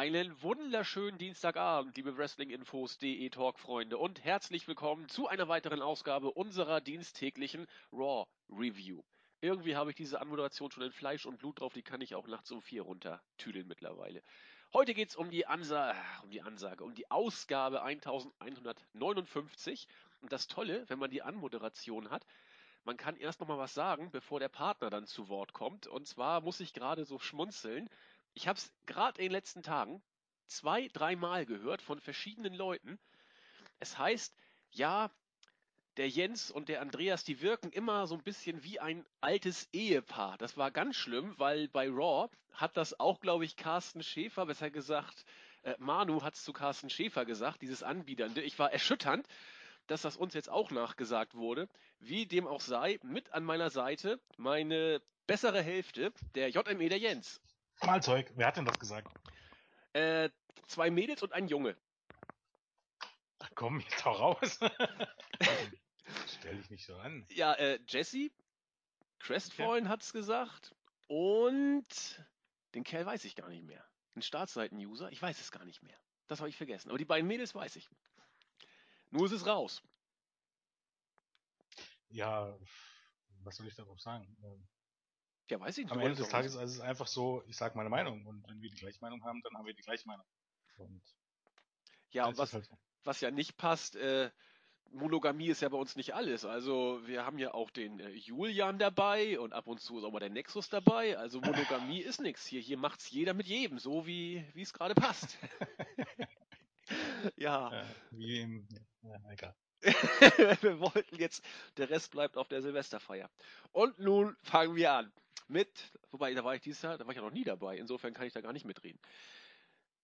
Einen wunderschönen Dienstagabend, liebe Wrestlinginfos.de Talk-Freunde und herzlich willkommen zu einer weiteren Ausgabe unserer diensttäglichen Raw Review. Irgendwie habe ich diese Anmoderation schon in Fleisch und Blut drauf, die kann ich auch nachts um vier runtertüdeln mittlerweile. Heute geht es um die Ansage, um die Ansage, um die Ausgabe 1159 und das Tolle, wenn man die Anmoderation hat, man kann erst noch mal was sagen, bevor der Partner dann zu Wort kommt. Und zwar muss ich gerade so schmunzeln, ich habe es gerade in den letzten Tagen zwei, dreimal gehört von verschiedenen Leuten. Es heißt, ja, der Jens und der Andreas, die wirken immer so ein bisschen wie ein altes Ehepaar. Das war ganz schlimm, weil bei Raw hat das auch, glaube ich, Carsten Schäfer, besser gesagt, äh, Manu hat es zu Carsten Schäfer gesagt, dieses Anbiedernde. Ich war erschütternd, dass das uns jetzt auch nachgesagt wurde. Wie dem auch sei, mit an meiner Seite meine bessere Hälfte, der JME, der Jens. Malzeug, wer hat denn das gesagt? Äh, zwei Mädels und ein Junge. Ach komm, jetzt hau raus. Stell dich nicht so an. Ja, äh, Jesse, Crestfallen ja. hat's gesagt und den Kerl weiß ich gar nicht mehr. Ein Startseiten-User, ich weiß es gar nicht mehr. Das habe ich vergessen. Aber die beiden Mädels weiß ich. Nur ist es raus. Ja, was soll ich darauf sagen? Ja, weiß ich nicht. Am Ende des Tages ist es einfach so, ich sage meine Meinung und wenn wir die gleiche Meinung haben, dann haben wir die gleiche Meinung. Und ja, und was, halt so. was ja nicht passt, äh, Monogamie ist ja bei uns nicht alles. Also wir haben ja auch den äh, Julian dabei und ab und zu ist auch mal der Nexus dabei. Also Monogamie ist nichts. Hier, hier macht's jeder mit jedem, so wie es gerade passt. ja. ja. Wie im, ja, egal. wir wollten jetzt, der Rest bleibt auf der Silvesterfeier. Und nun fangen wir an mit, wobei, da war ich dieses Jahr, da war ich ja noch nie dabei, insofern kann ich da gar nicht mitreden.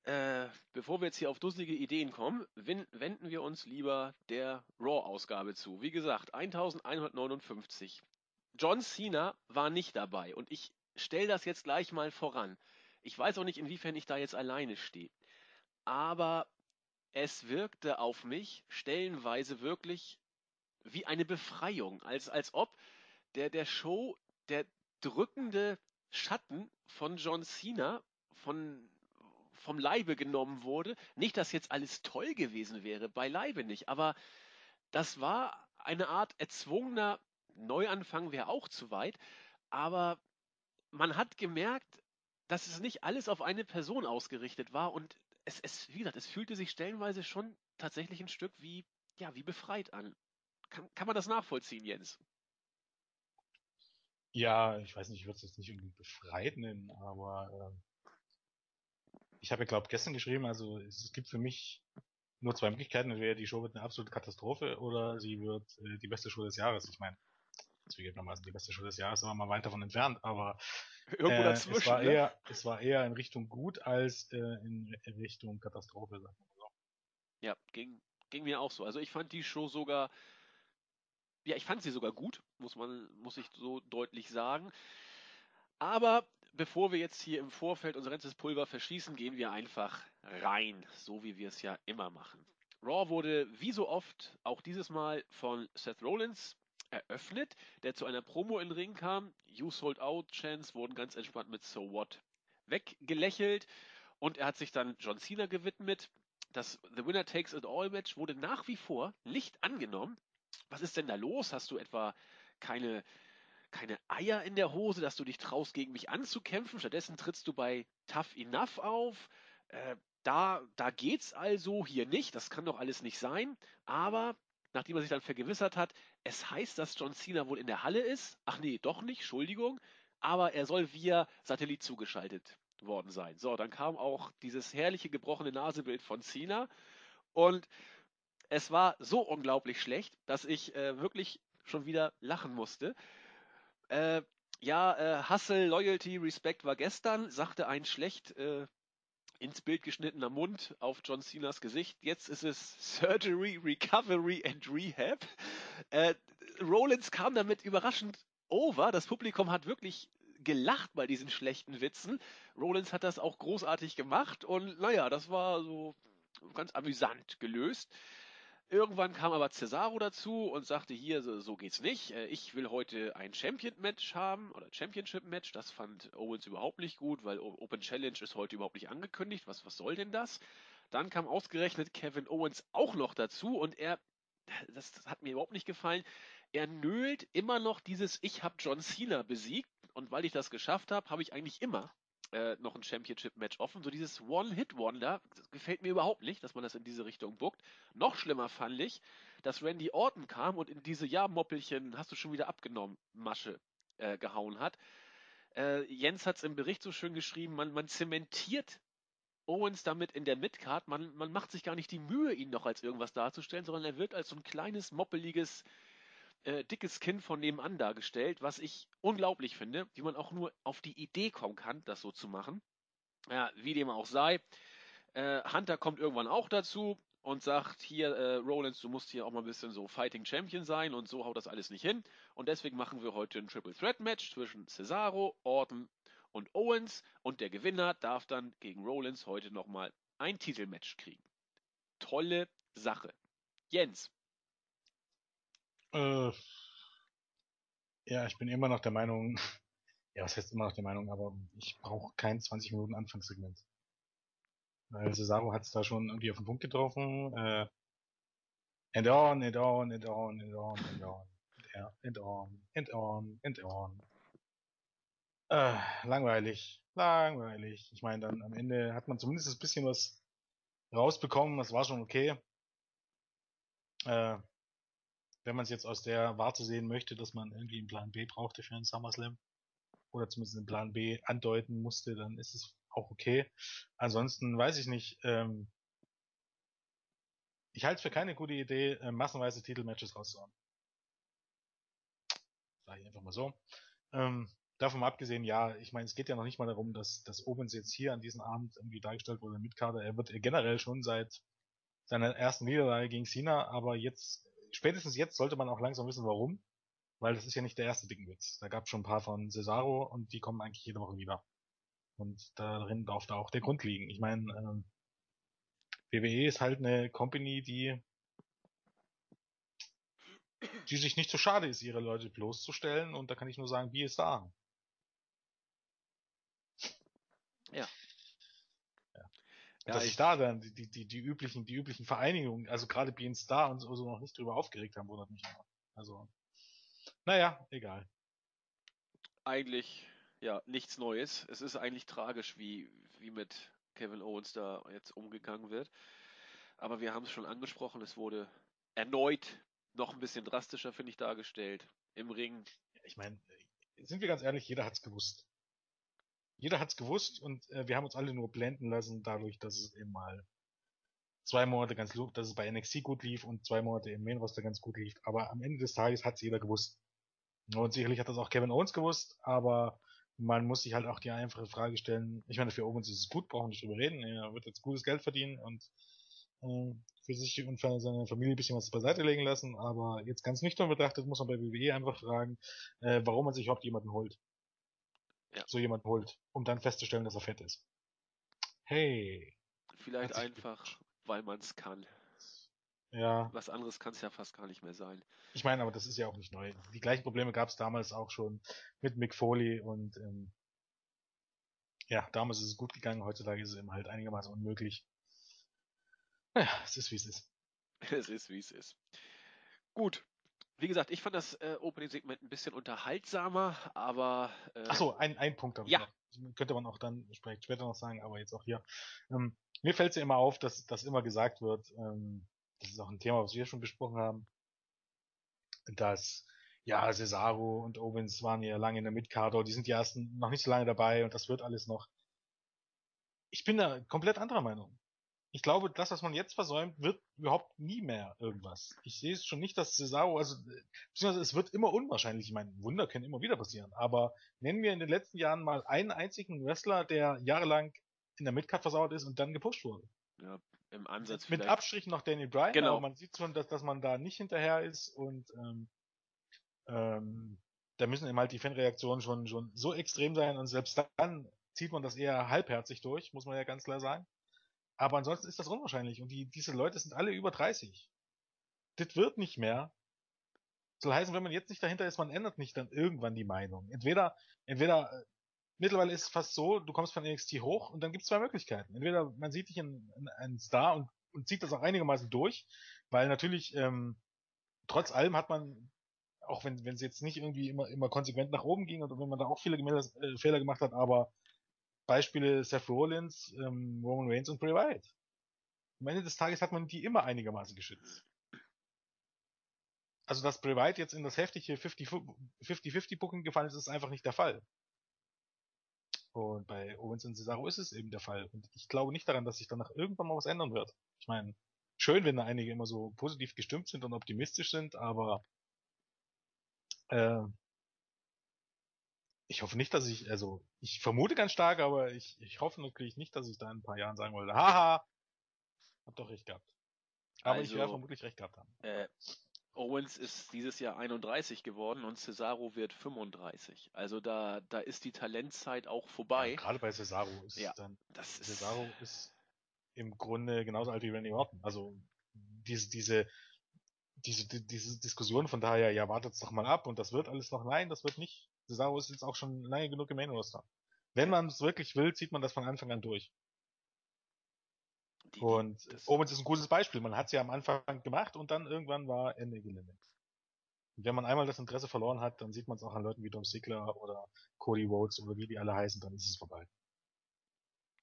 Äh, bevor wir jetzt hier auf dusselige Ideen kommen, wenden wir uns lieber der Raw-Ausgabe zu. Wie gesagt, 1159. John Cena war nicht dabei und ich stelle das jetzt gleich mal voran. Ich weiß auch nicht, inwiefern ich da jetzt alleine stehe. Aber es wirkte auf mich stellenweise wirklich wie eine Befreiung, als, als ob der, der Show der, drückende Schatten von John Cena von, vom Leibe genommen wurde. Nicht, dass jetzt alles toll gewesen wäre, beileibe nicht, aber das war eine Art erzwungener Neuanfang, wäre auch zu weit, aber man hat gemerkt, dass es nicht alles auf eine Person ausgerichtet war und es, es wie gesagt, es fühlte sich stellenweise schon tatsächlich ein Stück wie, ja, wie befreit an. Kann, kann man das nachvollziehen, Jens? Ja, ich weiß nicht, ich würde es jetzt nicht irgendwie befreit nennen, aber äh, ich habe ja, glaube gestern geschrieben, also es, gibt für mich nur zwei Möglichkeiten, entweder die Show wird eine absolute Katastrophe oder sie wird äh, die beste Show des Jahres. Ich meine, zugegebenermaßen die beste Show des Jahres, aber mal weit davon entfernt, aber Irgendwo äh, dazwischen, es, war ne? eher, es war eher in Richtung gut als äh, in Richtung Katastrophe, sagen wir so. Ja, ging, ging mir auch so. Also ich fand die Show sogar ja, ich fand sie sogar gut, muss man, muss ich so deutlich sagen. Aber bevor wir jetzt hier im Vorfeld unser ganzes Pulver verschießen, gehen wir einfach rein, so wie wir es ja immer machen. Raw wurde wie so oft auch dieses Mal von Seth Rollins eröffnet, der zu einer Promo in den Ring kam. You sold out Chance wurden ganz entspannt mit So What weggelächelt und er hat sich dann John Cena gewidmet. Das The Winner Takes It All Match wurde nach wie vor nicht angenommen was ist denn da los? Hast du etwa keine, keine Eier in der Hose, dass du dich traust, gegen mich anzukämpfen? Stattdessen trittst du bei Tough Enough auf. Äh, da, da geht's also, hier nicht. Das kann doch alles nicht sein. Aber nachdem er sich dann vergewissert hat, es heißt, dass John Cena wohl in der Halle ist. Ach nee, doch nicht, Entschuldigung. Aber er soll via Satellit zugeschaltet worden sein. So, dann kam auch dieses herrliche gebrochene Nasebild von Cena. Und es war so unglaublich schlecht, dass ich äh, wirklich schon wieder lachen musste. Äh, ja, äh, Hustle, Loyalty, Respect war gestern, sagte ein schlecht äh, ins Bild geschnittener Mund auf John Cenas Gesicht. Jetzt ist es Surgery, Recovery and Rehab. Äh, Rollins kam damit überraschend over. Das Publikum hat wirklich gelacht bei diesen schlechten Witzen. Rollins hat das auch großartig gemacht und naja, das war so ganz amüsant gelöst. Irgendwann kam aber Cesaro dazu und sagte hier, so, so geht's nicht. Äh, ich will heute ein Champion-Match haben oder Championship-Match. Das fand Owens überhaupt nicht gut, weil Open Challenge ist heute überhaupt nicht angekündigt. Was, was soll denn das? Dann kam ausgerechnet Kevin Owens auch noch dazu und er, das, das hat mir überhaupt nicht gefallen, er nölt immer noch dieses Ich hab John Cena besiegt und weil ich das geschafft habe, habe ich eigentlich immer äh, noch ein Championship-Match offen. So dieses One-Hit-Wonder gefällt mir überhaupt nicht, dass man das in diese Richtung buckt. Noch schlimmer fand ich, dass Randy Orton kam und in diese Ja-Moppelchen hast du schon wieder abgenommen Masche äh, gehauen hat. Äh, Jens hat es im Bericht so schön geschrieben, man, man zementiert Owens damit in der Midcard. Man, man macht sich gar nicht die Mühe, ihn noch als irgendwas darzustellen, sondern er wird als so ein kleines, moppeliges äh, dickes Kind von nebenan dargestellt, was ich unglaublich finde, wie man auch nur auf die Idee kommen kann, das so zu machen. Ja, wie dem auch sei. Äh, Hunter kommt irgendwann auch dazu und sagt, hier, äh, Rollins, du musst hier auch mal ein bisschen so Fighting Champion sein und so haut das alles nicht hin. Und deswegen machen wir heute ein Triple Threat Match zwischen Cesaro, Orton und Owens und der Gewinner darf dann gegen Rollins heute nochmal ein Titelmatch kriegen. Tolle Sache. Jens, äh, ja, ich bin immer noch der Meinung, ja, was heißt immer noch der Meinung, aber ich brauche kein 20 Minuten Anfangssegment. Weil Cesaro hat es da schon irgendwie auf den Punkt getroffen. Äh, and on, and on, and on, and on, and on. And on, and on, and on. Äh, langweilig. Langweilig. Ich meine, dann am Ende hat man zumindest ein bisschen was rausbekommen. Das war schon okay. Äh, wenn man es jetzt aus der Warte sehen möchte, dass man irgendwie einen Plan B brauchte für einen SummerSlam oder zumindest einen Plan B andeuten musste, dann ist es auch okay. Ansonsten weiß ich nicht. Ähm, ich halte es für keine gute Idee, äh, massenweise Titelmatches rauszuhauen. Sag ich einfach mal so. Ähm, davon abgesehen, ja, ich meine, es geht ja noch nicht mal darum, dass, dass Owens jetzt hier an diesem Abend irgendwie dargestellt wurde mit Kader. Er wird generell schon seit seiner ersten Niederlage gegen Cena, aber jetzt spätestens jetzt sollte man auch langsam wissen, warum. Weil das ist ja nicht der erste Dickenwitz. Da gab es schon ein paar von Cesaro und die kommen eigentlich jede Woche wieder. Und darin darf da auch der Grund liegen. Ich meine, ähm, WWE ist halt eine Company, die die sich nicht so schade ist, ihre Leute bloßzustellen und da kann ich nur sagen, wie es da. Ja. Ja, dass sich da dann die, die, die, die üblichen, die üblichen Vereinigungen, also gerade Being Star und so, so noch nicht drüber aufgeregt haben, wundert mich immer. Also, naja, egal. Eigentlich, ja, nichts Neues. Es ist eigentlich tragisch, wie, wie mit Kevin Owens da jetzt umgegangen wird. Aber wir haben es schon angesprochen, es wurde erneut noch ein bisschen drastischer, finde ich, dargestellt. Im Ring. Ich meine, sind wir ganz ehrlich, jeder hat's gewusst jeder hat's gewusst und äh, wir haben uns alle nur blenden lassen dadurch, dass es eben mal zwei Monate ganz gut, dass es bei NXT gut lief und zwei Monate im Main Roster ganz gut lief. Aber am Ende des Tages hat's jeder gewusst. Und sicherlich hat das auch Kevin Owens gewusst, aber man muss sich halt auch die einfache Frage stellen. Ich meine, für Owens ist es gut, brauchen wir nicht drüber reden. Er wird jetzt gutes Geld verdienen und äh, für sich und für seine Familie ein bisschen was beiseite legen lassen. Aber jetzt ganz nüchtern betrachtet muss man bei WWE einfach fragen, äh, warum man sich überhaupt jemanden holt ja. so jemand holt, um dann festzustellen, dass er fett ist. Hey. Vielleicht einfach, gut. weil man es kann. Ja. Was anderes kann es ja fast gar nicht mehr sein. Ich meine, aber das ist ja auch nicht neu. Die gleichen Probleme gab es damals auch schon mit Mick Foley und ähm, ja, damals ist es gut gegangen, heutzutage ist es eben halt einigermaßen unmöglich. Naja, es ist wie es ist. Es ist wie es ist. Gut, wie gesagt, ich fand das äh, Opening-Segment ein bisschen unterhaltsamer, aber. Äh, Achso, ein, ein Punkt habe ja. noch. Könnte man auch dann vielleicht später noch sagen, aber jetzt auch hier. Ähm, mir fällt es ja immer auf, dass, dass immer gesagt wird, ähm, das ist auch ein Thema, was wir schon besprochen haben, dass ja, Cesaro und Owens waren ja lange in der Midcard, die sind die ersten noch nicht so lange dabei und das wird alles noch. Ich bin da komplett anderer Meinung ich glaube, das, was man jetzt versäumt, wird überhaupt nie mehr irgendwas. Ich sehe es schon nicht, dass Cesaro, also, beziehungsweise es wird immer unwahrscheinlich. Ich meine, Wunder können immer wieder passieren. Aber nennen wir in den letzten Jahren mal einen einzigen Wrestler, der jahrelang in der Midcard versauert ist und dann gepusht wurde. Ja, im Ansatz Mit vielleicht. Abstrichen noch Daniel Bryan, genau. aber man sieht schon, dass, dass man da nicht hinterher ist und ähm, ähm, da müssen eben halt die Fanreaktionen schon, schon so extrem sein und selbst dann zieht man das eher halbherzig durch, muss man ja ganz klar sagen. Aber ansonsten ist das unwahrscheinlich. Und die, diese Leute sind alle über 30. das wird nicht mehr. Soll heißen, wenn man jetzt nicht dahinter ist, man ändert nicht dann irgendwann die Meinung. Entweder, entweder, äh, mittlerweile ist es fast so, du kommst von NXT hoch und dann gibt es zwei Möglichkeiten. Entweder man sieht dich in, in einen Star und, und zieht das auch einigermaßen durch, weil natürlich, ähm, trotz allem hat man, auch wenn wenn es jetzt nicht irgendwie immer immer konsequent nach oben ging und wenn man da auch viele Gemälde, äh, Fehler gemacht hat, aber Beispiele Seth Rollins, ähm, Roman Reigns und Bray Wyatt. Am Ende des Tages hat man die immer einigermaßen geschützt. Also, dass Bray Wyatt jetzt in das heftige 50-50-Booking gefallen ist, ist einfach nicht der Fall. Und bei Owens und Cesaro ist es eben der Fall. Und ich glaube nicht daran, dass sich danach irgendwann mal was ändern wird. Ich meine, schön, wenn da einige immer so positiv gestimmt sind und optimistisch sind, aber äh, ich hoffe nicht, dass ich, also ich vermute ganz stark, aber ich, ich hoffe natürlich nicht, dass ich da in ein paar Jahren sagen wollte, haha, hab doch recht gehabt. Aber also, ich werde vermutlich recht gehabt haben. Äh, Owens ist dieses Jahr 31 geworden und Cesaro wird 35. Also da, da ist die Talentzeit auch vorbei. Ja, gerade bei Cesaro ist ja, dann, das Cesaro ist, ist im Grunde genauso alt wie Randy Orton. Also diese, diese, diese, diese Diskussion von daher, ja, wartet's doch mal ab und das wird alles noch. Nein, das wird nicht. Cesaro ist jetzt auch schon lange genug im Main Roster. Wenn man es wirklich will, zieht man das von Anfang an durch. Die, und Owens ist ein gutes Beispiel. Man hat es ja am Anfang gemacht und dann irgendwann war Ende Gelände. Und wenn man einmal das Interesse verloren hat, dann sieht man es auch an Leuten wie Dom Ziggler oder Cody Rhodes oder wie die alle heißen, dann ist es vorbei.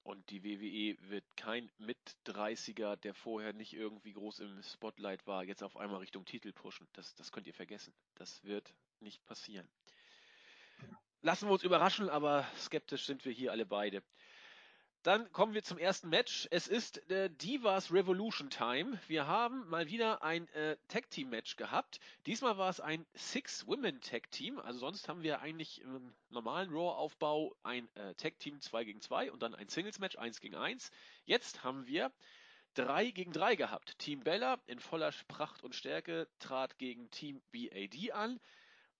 Und die WWE wird kein Mit-30er, der vorher nicht irgendwie groß im Spotlight war, jetzt auf einmal Richtung Titel pushen. Das, das könnt ihr vergessen. Das wird nicht passieren. Lassen wir uns überraschen, aber skeptisch sind wir hier alle beide. Dann kommen wir zum ersten Match. Es ist äh, Divas Revolution Time. Wir haben mal wieder ein äh, Tag Team Match gehabt. Diesmal war es ein Six Women Tag Team. Also sonst haben wir eigentlich im normalen Raw Aufbau ein äh, Tag Team 2 gegen 2 und dann ein Singles Match 1 gegen 1. Jetzt haben wir 3 gegen 3 gehabt. Team Bella in voller Pracht und Stärke trat gegen Team BAD an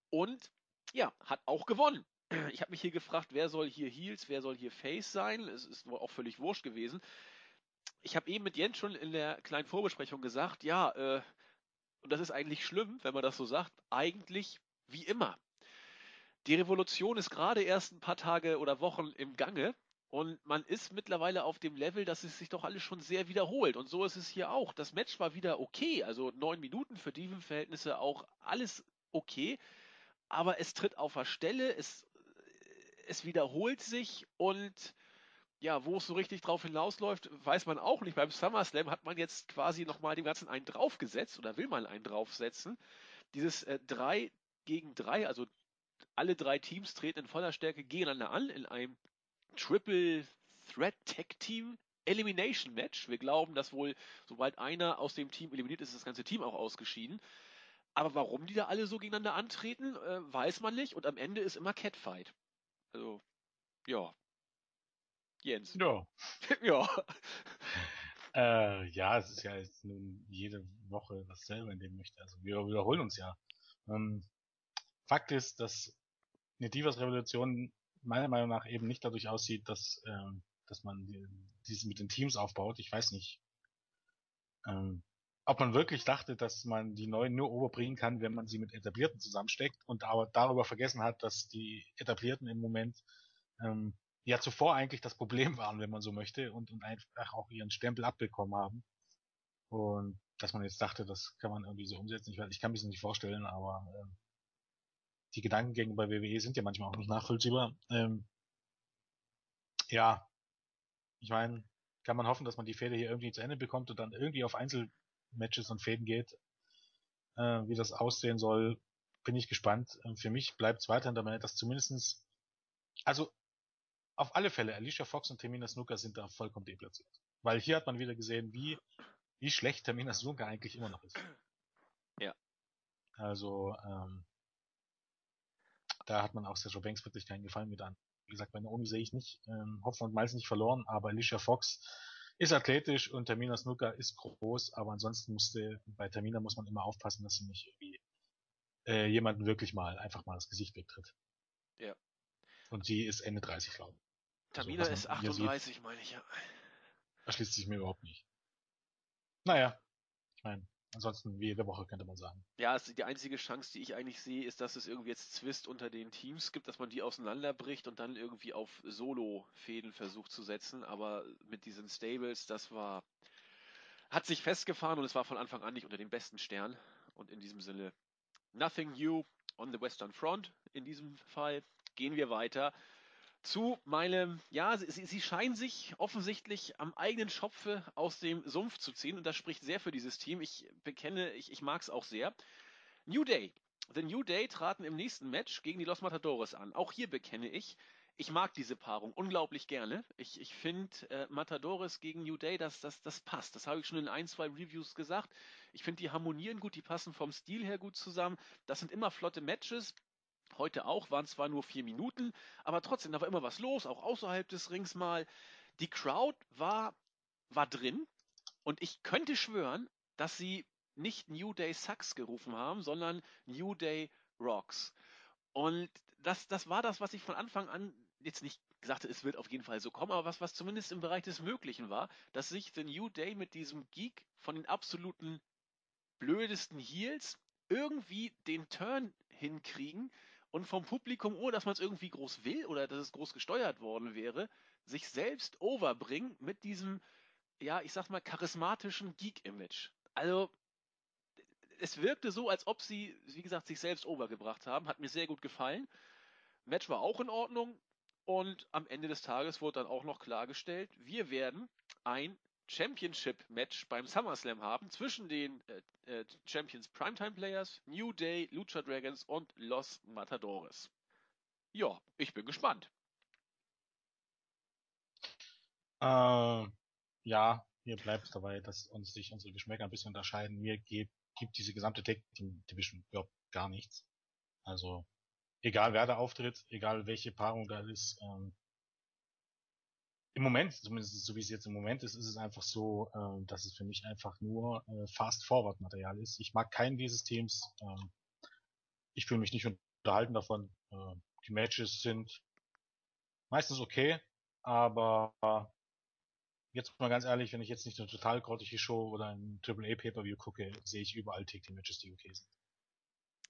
und ja, hat auch gewonnen ich habe mich hier gefragt, wer soll hier Heels, wer soll hier Face sein? Es ist auch völlig wurscht gewesen. Ich habe eben mit Jens schon in der kleinen Vorbesprechung gesagt, ja, äh, und das ist eigentlich schlimm, wenn man das so sagt, eigentlich wie immer. Die Revolution ist gerade erst ein paar Tage oder Wochen im Gange und man ist mittlerweile auf dem Level, dass es sich doch alles schon sehr wiederholt. Und so ist es hier auch. Das Match war wieder okay, also neun Minuten für die Verhältnisse auch alles okay aber es tritt auf der Stelle, es es wiederholt sich und ja, wo es so richtig drauf hinausläuft, weiß man auch nicht. Beim SummerSlam hat man jetzt quasi nochmal dem Ganzen einen draufgesetzt oder will man einen draufsetzen. Dieses äh, 3 gegen 3, also alle drei Teams treten in voller Stärke gegeneinander an in einem Triple Threat Tag Team Elimination Match. Wir glauben, dass wohl, sobald einer aus dem Team eliminiert ist, das ganze Team auch ausgeschieden. Aber warum die da alle so gegeneinander antreten, äh, weiß man nicht. Und am Ende ist immer Catfight. Also, ja. Jens. Ja. ja. Äh, ja, es ist ja jetzt nun jede Woche dasselbe in dem möchte. Also wir wiederholen uns ja. Ähm, Fakt ist, dass eine Divas-Revolution meiner Meinung nach eben nicht dadurch aussieht, dass, ähm, dass man die, diese mit den Teams aufbaut. Ich weiß nicht, ähm, ob man wirklich dachte, dass man die neuen nur overbringen kann, wenn man sie mit etablierten zusammensteckt und aber darüber vergessen hat, dass die etablierten im Moment ähm, ja zuvor eigentlich das Problem waren, wenn man so möchte, und, und einfach auch ihren Stempel abbekommen haben. Und dass man jetzt dachte, das kann man irgendwie so umsetzen. Ich, weiß, ich kann mir das nicht vorstellen, aber ähm, die Gedankengänge bei WWE sind ja manchmal auch nicht nachvollziehbar. Ähm, ja, ich meine, kann man hoffen, dass man die Fälle hier irgendwie zu Ende bekommt und dann irgendwie auf Einzel Matches und Fäden geht. Äh, wie das aussehen soll, bin ich gespannt. Äh, für mich bleibt es weiterhin dabei, dass zumindestens, also auf alle Fälle, Alicia Fox und Termina Snooker sind da vollkommen deplatziert. Weil hier hat man wieder gesehen, wie, wie schlecht Termina Snooker eigentlich immer noch ist. Ja. Also, ähm, da hat man auch Sasha Banks wirklich keinen Gefallen mit an. Wie gesagt, bei Naomi sehe ich nicht, ähm, Hopfen und Malz nicht verloren, aber Alicia Fox ist athletisch und Termina Snooker ist groß, aber ansonsten musste, bei Termina muss man immer aufpassen, dass sie nicht irgendwie äh, jemanden wirklich mal einfach mal das Gesicht wegtritt. Ja. Und sie ist Ende 30, glaube ich. Tamina also, ist 38, sieht, meine ich, ja. Erschließt sich mir überhaupt nicht. Naja, ich meine, ansonsten wie jede Woche, könnte man sagen. Ja, die einzige Chance, die ich eigentlich sehe, ist, dass es irgendwie jetzt Zwist unter den Teams gibt, dass man die auseinanderbricht und dann irgendwie auf Solo-Fäden versucht zu setzen. Aber mit diesen Stables, das war, hat sich festgefahren und es war von Anfang an nicht unter dem besten Stern. Und in diesem Sinne, nothing new on the Western Front. In diesem Fall gehen wir weiter zu meinem, ja, sie, sie, scheinen sich offensichtlich am eigenen Schopfe aus dem Sumpf zu ziehen und das spricht sehr für dieses Team. Ich bekenne, ich, ich mag es auch sehr. New Day. The New Day traten im nächsten Match gegen die Los Matadores an. Auch hier bekenne ich, ich mag diese Paarung unglaublich gerne. Ich, ich finde äh, Matadores gegen New Day, das, das, das passt. Das habe ich schon in ein, zwei Reviews gesagt. Ich finde, die harmonieren gut, die passen vom Stil her gut zusammen. Das sind immer flotte Matches. Heute auch, waren zwar nur vier Minuten, aber trotzdem, da war immer was los, auch außerhalb des Rings mal. Die Crowd war, war drin und ich könnte schwören, dass sie nicht New Day Sucks gerufen haben, sondern New Day Rocks. Und das, das war das, was ich von Anfang an jetzt nicht sagte, es wird auf jeden Fall so kommen, aber was, was zumindest im Bereich des Möglichen war, dass sich The New Day mit diesem Geek von den absoluten blödesten Heels irgendwie den Turn hinkriegen, und vom Publikum, ohne dass man es irgendwie groß will oder dass es groß gesteuert worden wäre, sich selbst overbringen mit diesem, ja, ich sag mal, charismatischen Geek-Image. Also, es wirkte so, als ob sie, wie gesagt, sich selbst overgebracht haben. Hat mir sehr gut gefallen. Match war auch in Ordnung. Und am Ende des Tages wurde dann auch noch klargestellt, wir werden ein Championship-Match beim SummerSlam haben zwischen den äh, äh, Champions Primetime Players, New Day, Lucha Dragons und Los Matadores. Ja, ich bin gespannt. Äh, ja, hier bleibt es dabei, dass uns sich unsere Geschmäcker ein bisschen unterscheiden. Mir geht, gibt diese gesamte Team Division überhaupt gar nichts. Also, egal wer da auftritt, egal welche Paarung da ist, ähm, im Moment, zumindest so wie es jetzt im Moment ist, ist es einfach so, äh, dass es für mich einfach nur äh, Fast-Forward-Material ist. Ich mag keinen dieses Teams. Ähm, ich fühle mich nicht unterhalten davon. Äh, die Matches sind meistens okay, aber jetzt mal ganz ehrlich, wenn ich jetzt nicht eine total grottige Show oder ein AAA Pay-Per-View gucke, sehe ich überall die Matches, die okay sind.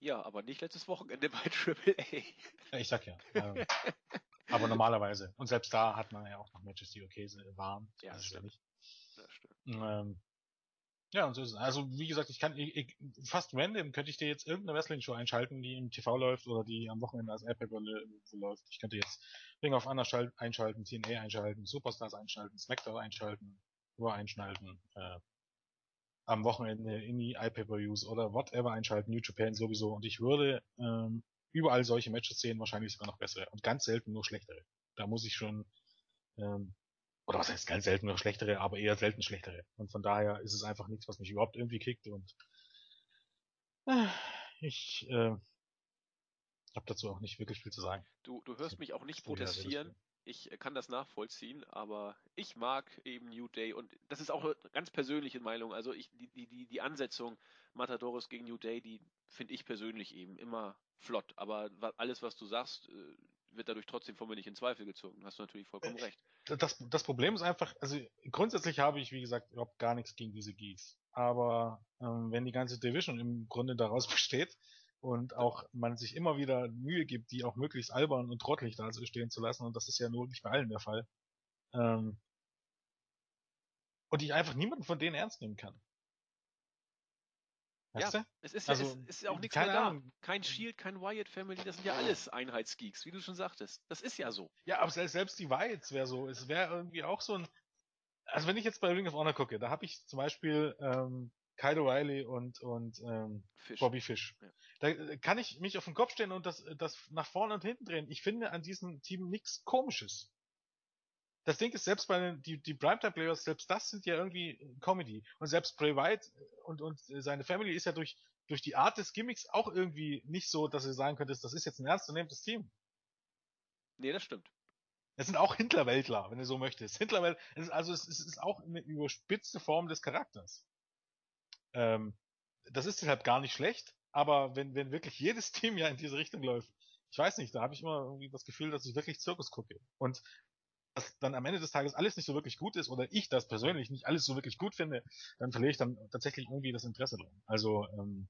Ja, aber nicht letztes Wochenende bei AAA. Ich sag ja. Ähm, Aber normalerweise. Und selbst da hat man ja auch noch Matches, die okay waren. Ja, das stimmt. Ja, das stimmt. Ähm, ja, und so ist es. Also, wie gesagt, ich kann, ich, ich, fast random könnte ich dir jetzt irgendeine Wrestling-Show einschalten, die im TV läuft oder die am Wochenende als App läuft. Ich könnte jetzt Ring of Honor einschalten, TNA einschalten, Superstars einschalten, SmackDown einschalten, Raw einschalten, äh, am Wochenende in die iPay-Per-Views oder whatever einschalten, New Japan sowieso. Und ich würde ähm, überall solche Matches sehen, wahrscheinlich sogar noch bessere. Und ganz selten nur schlechtere. Da muss ich schon, ähm, oder was heißt ganz selten nur schlechtere, aber eher selten schlechtere. Und von daher ist es einfach nichts, was mich überhaupt irgendwie kickt und äh, ich äh, habe dazu auch nicht wirklich viel zu sagen. Du, du hörst mich auch nicht protestieren. Ich kann das nachvollziehen, aber ich mag eben New Day und das ist auch eine ganz persönliche Meinung. Also ich, die, die, die Ansetzung Matadores gegen New Day, die finde ich persönlich eben immer flott. Aber alles, was du sagst, äh, wird dadurch trotzdem von mir nicht in Zweifel gezogen. Hast du natürlich vollkommen recht. Das, das Problem ist einfach, also grundsätzlich habe ich, wie gesagt, überhaupt gar nichts gegen diese Geeks. Aber ähm, wenn die ganze Division im Grunde daraus besteht und auch man sich immer wieder Mühe gibt, die auch möglichst albern und trottelig da stehen zu lassen, und das ist ja nur nicht bei allen der Fall, ähm, und ich einfach niemanden von denen ernst nehmen kann. Weißt ja, du? es ist, also, ja, es ist auch nichts mehr da. Kein Shield, kein Wyatt Family, das sind ja alles Einheitsgeeks, wie du schon sagtest. Das ist ja so. Ja, aber selbst die Wyatts wäre so. Es wäre irgendwie auch so ein. Also wenn ich jetzt bei Ring of Honor gucke, da habe ich zum Beispiel ähm, Kyle O'Reilly und, und ähm, Fish. Bobby Fish. Ja. Da äh, kann ich mich auf den Kopf stellen und das, das nach vorne und hinten drehen. Ich finde an diesem Team nichts Komisches das Ding ist, selbst bei den, die, die Primetime-Players, selbst das sind ja irgendwie Comedy. Und selbst Bray White und, und seine Family ist ja durch, durch die Art des Gimmicks auch irgendwie nicht so, dass du sagen könntest, das ist jetzt ein ernstzunehmendes Team. Nee, das stimmt. Es sind auch Hinterwäldler, wenn du so möchtest. Hinterwäldler, also es, es ist auch eine überspitzte Form des Charakters. Ähm, das ist deshalb gar nicht schlecht, aber wenn, wenn wirklich jedes Team ja in diese Richtung läuft, ich weiß nicht, da habe ich immer irgendwie das Gefühl, dass ich wirklich Zirkus gucke. Und das dann am Ende des Tages alles nicht so wirklich gut ist oder ich das persönlich nicht alles so wirklich gut finde, dann verliere ich dann tatsächlich irgendwie das Interesse dran. Also ähm,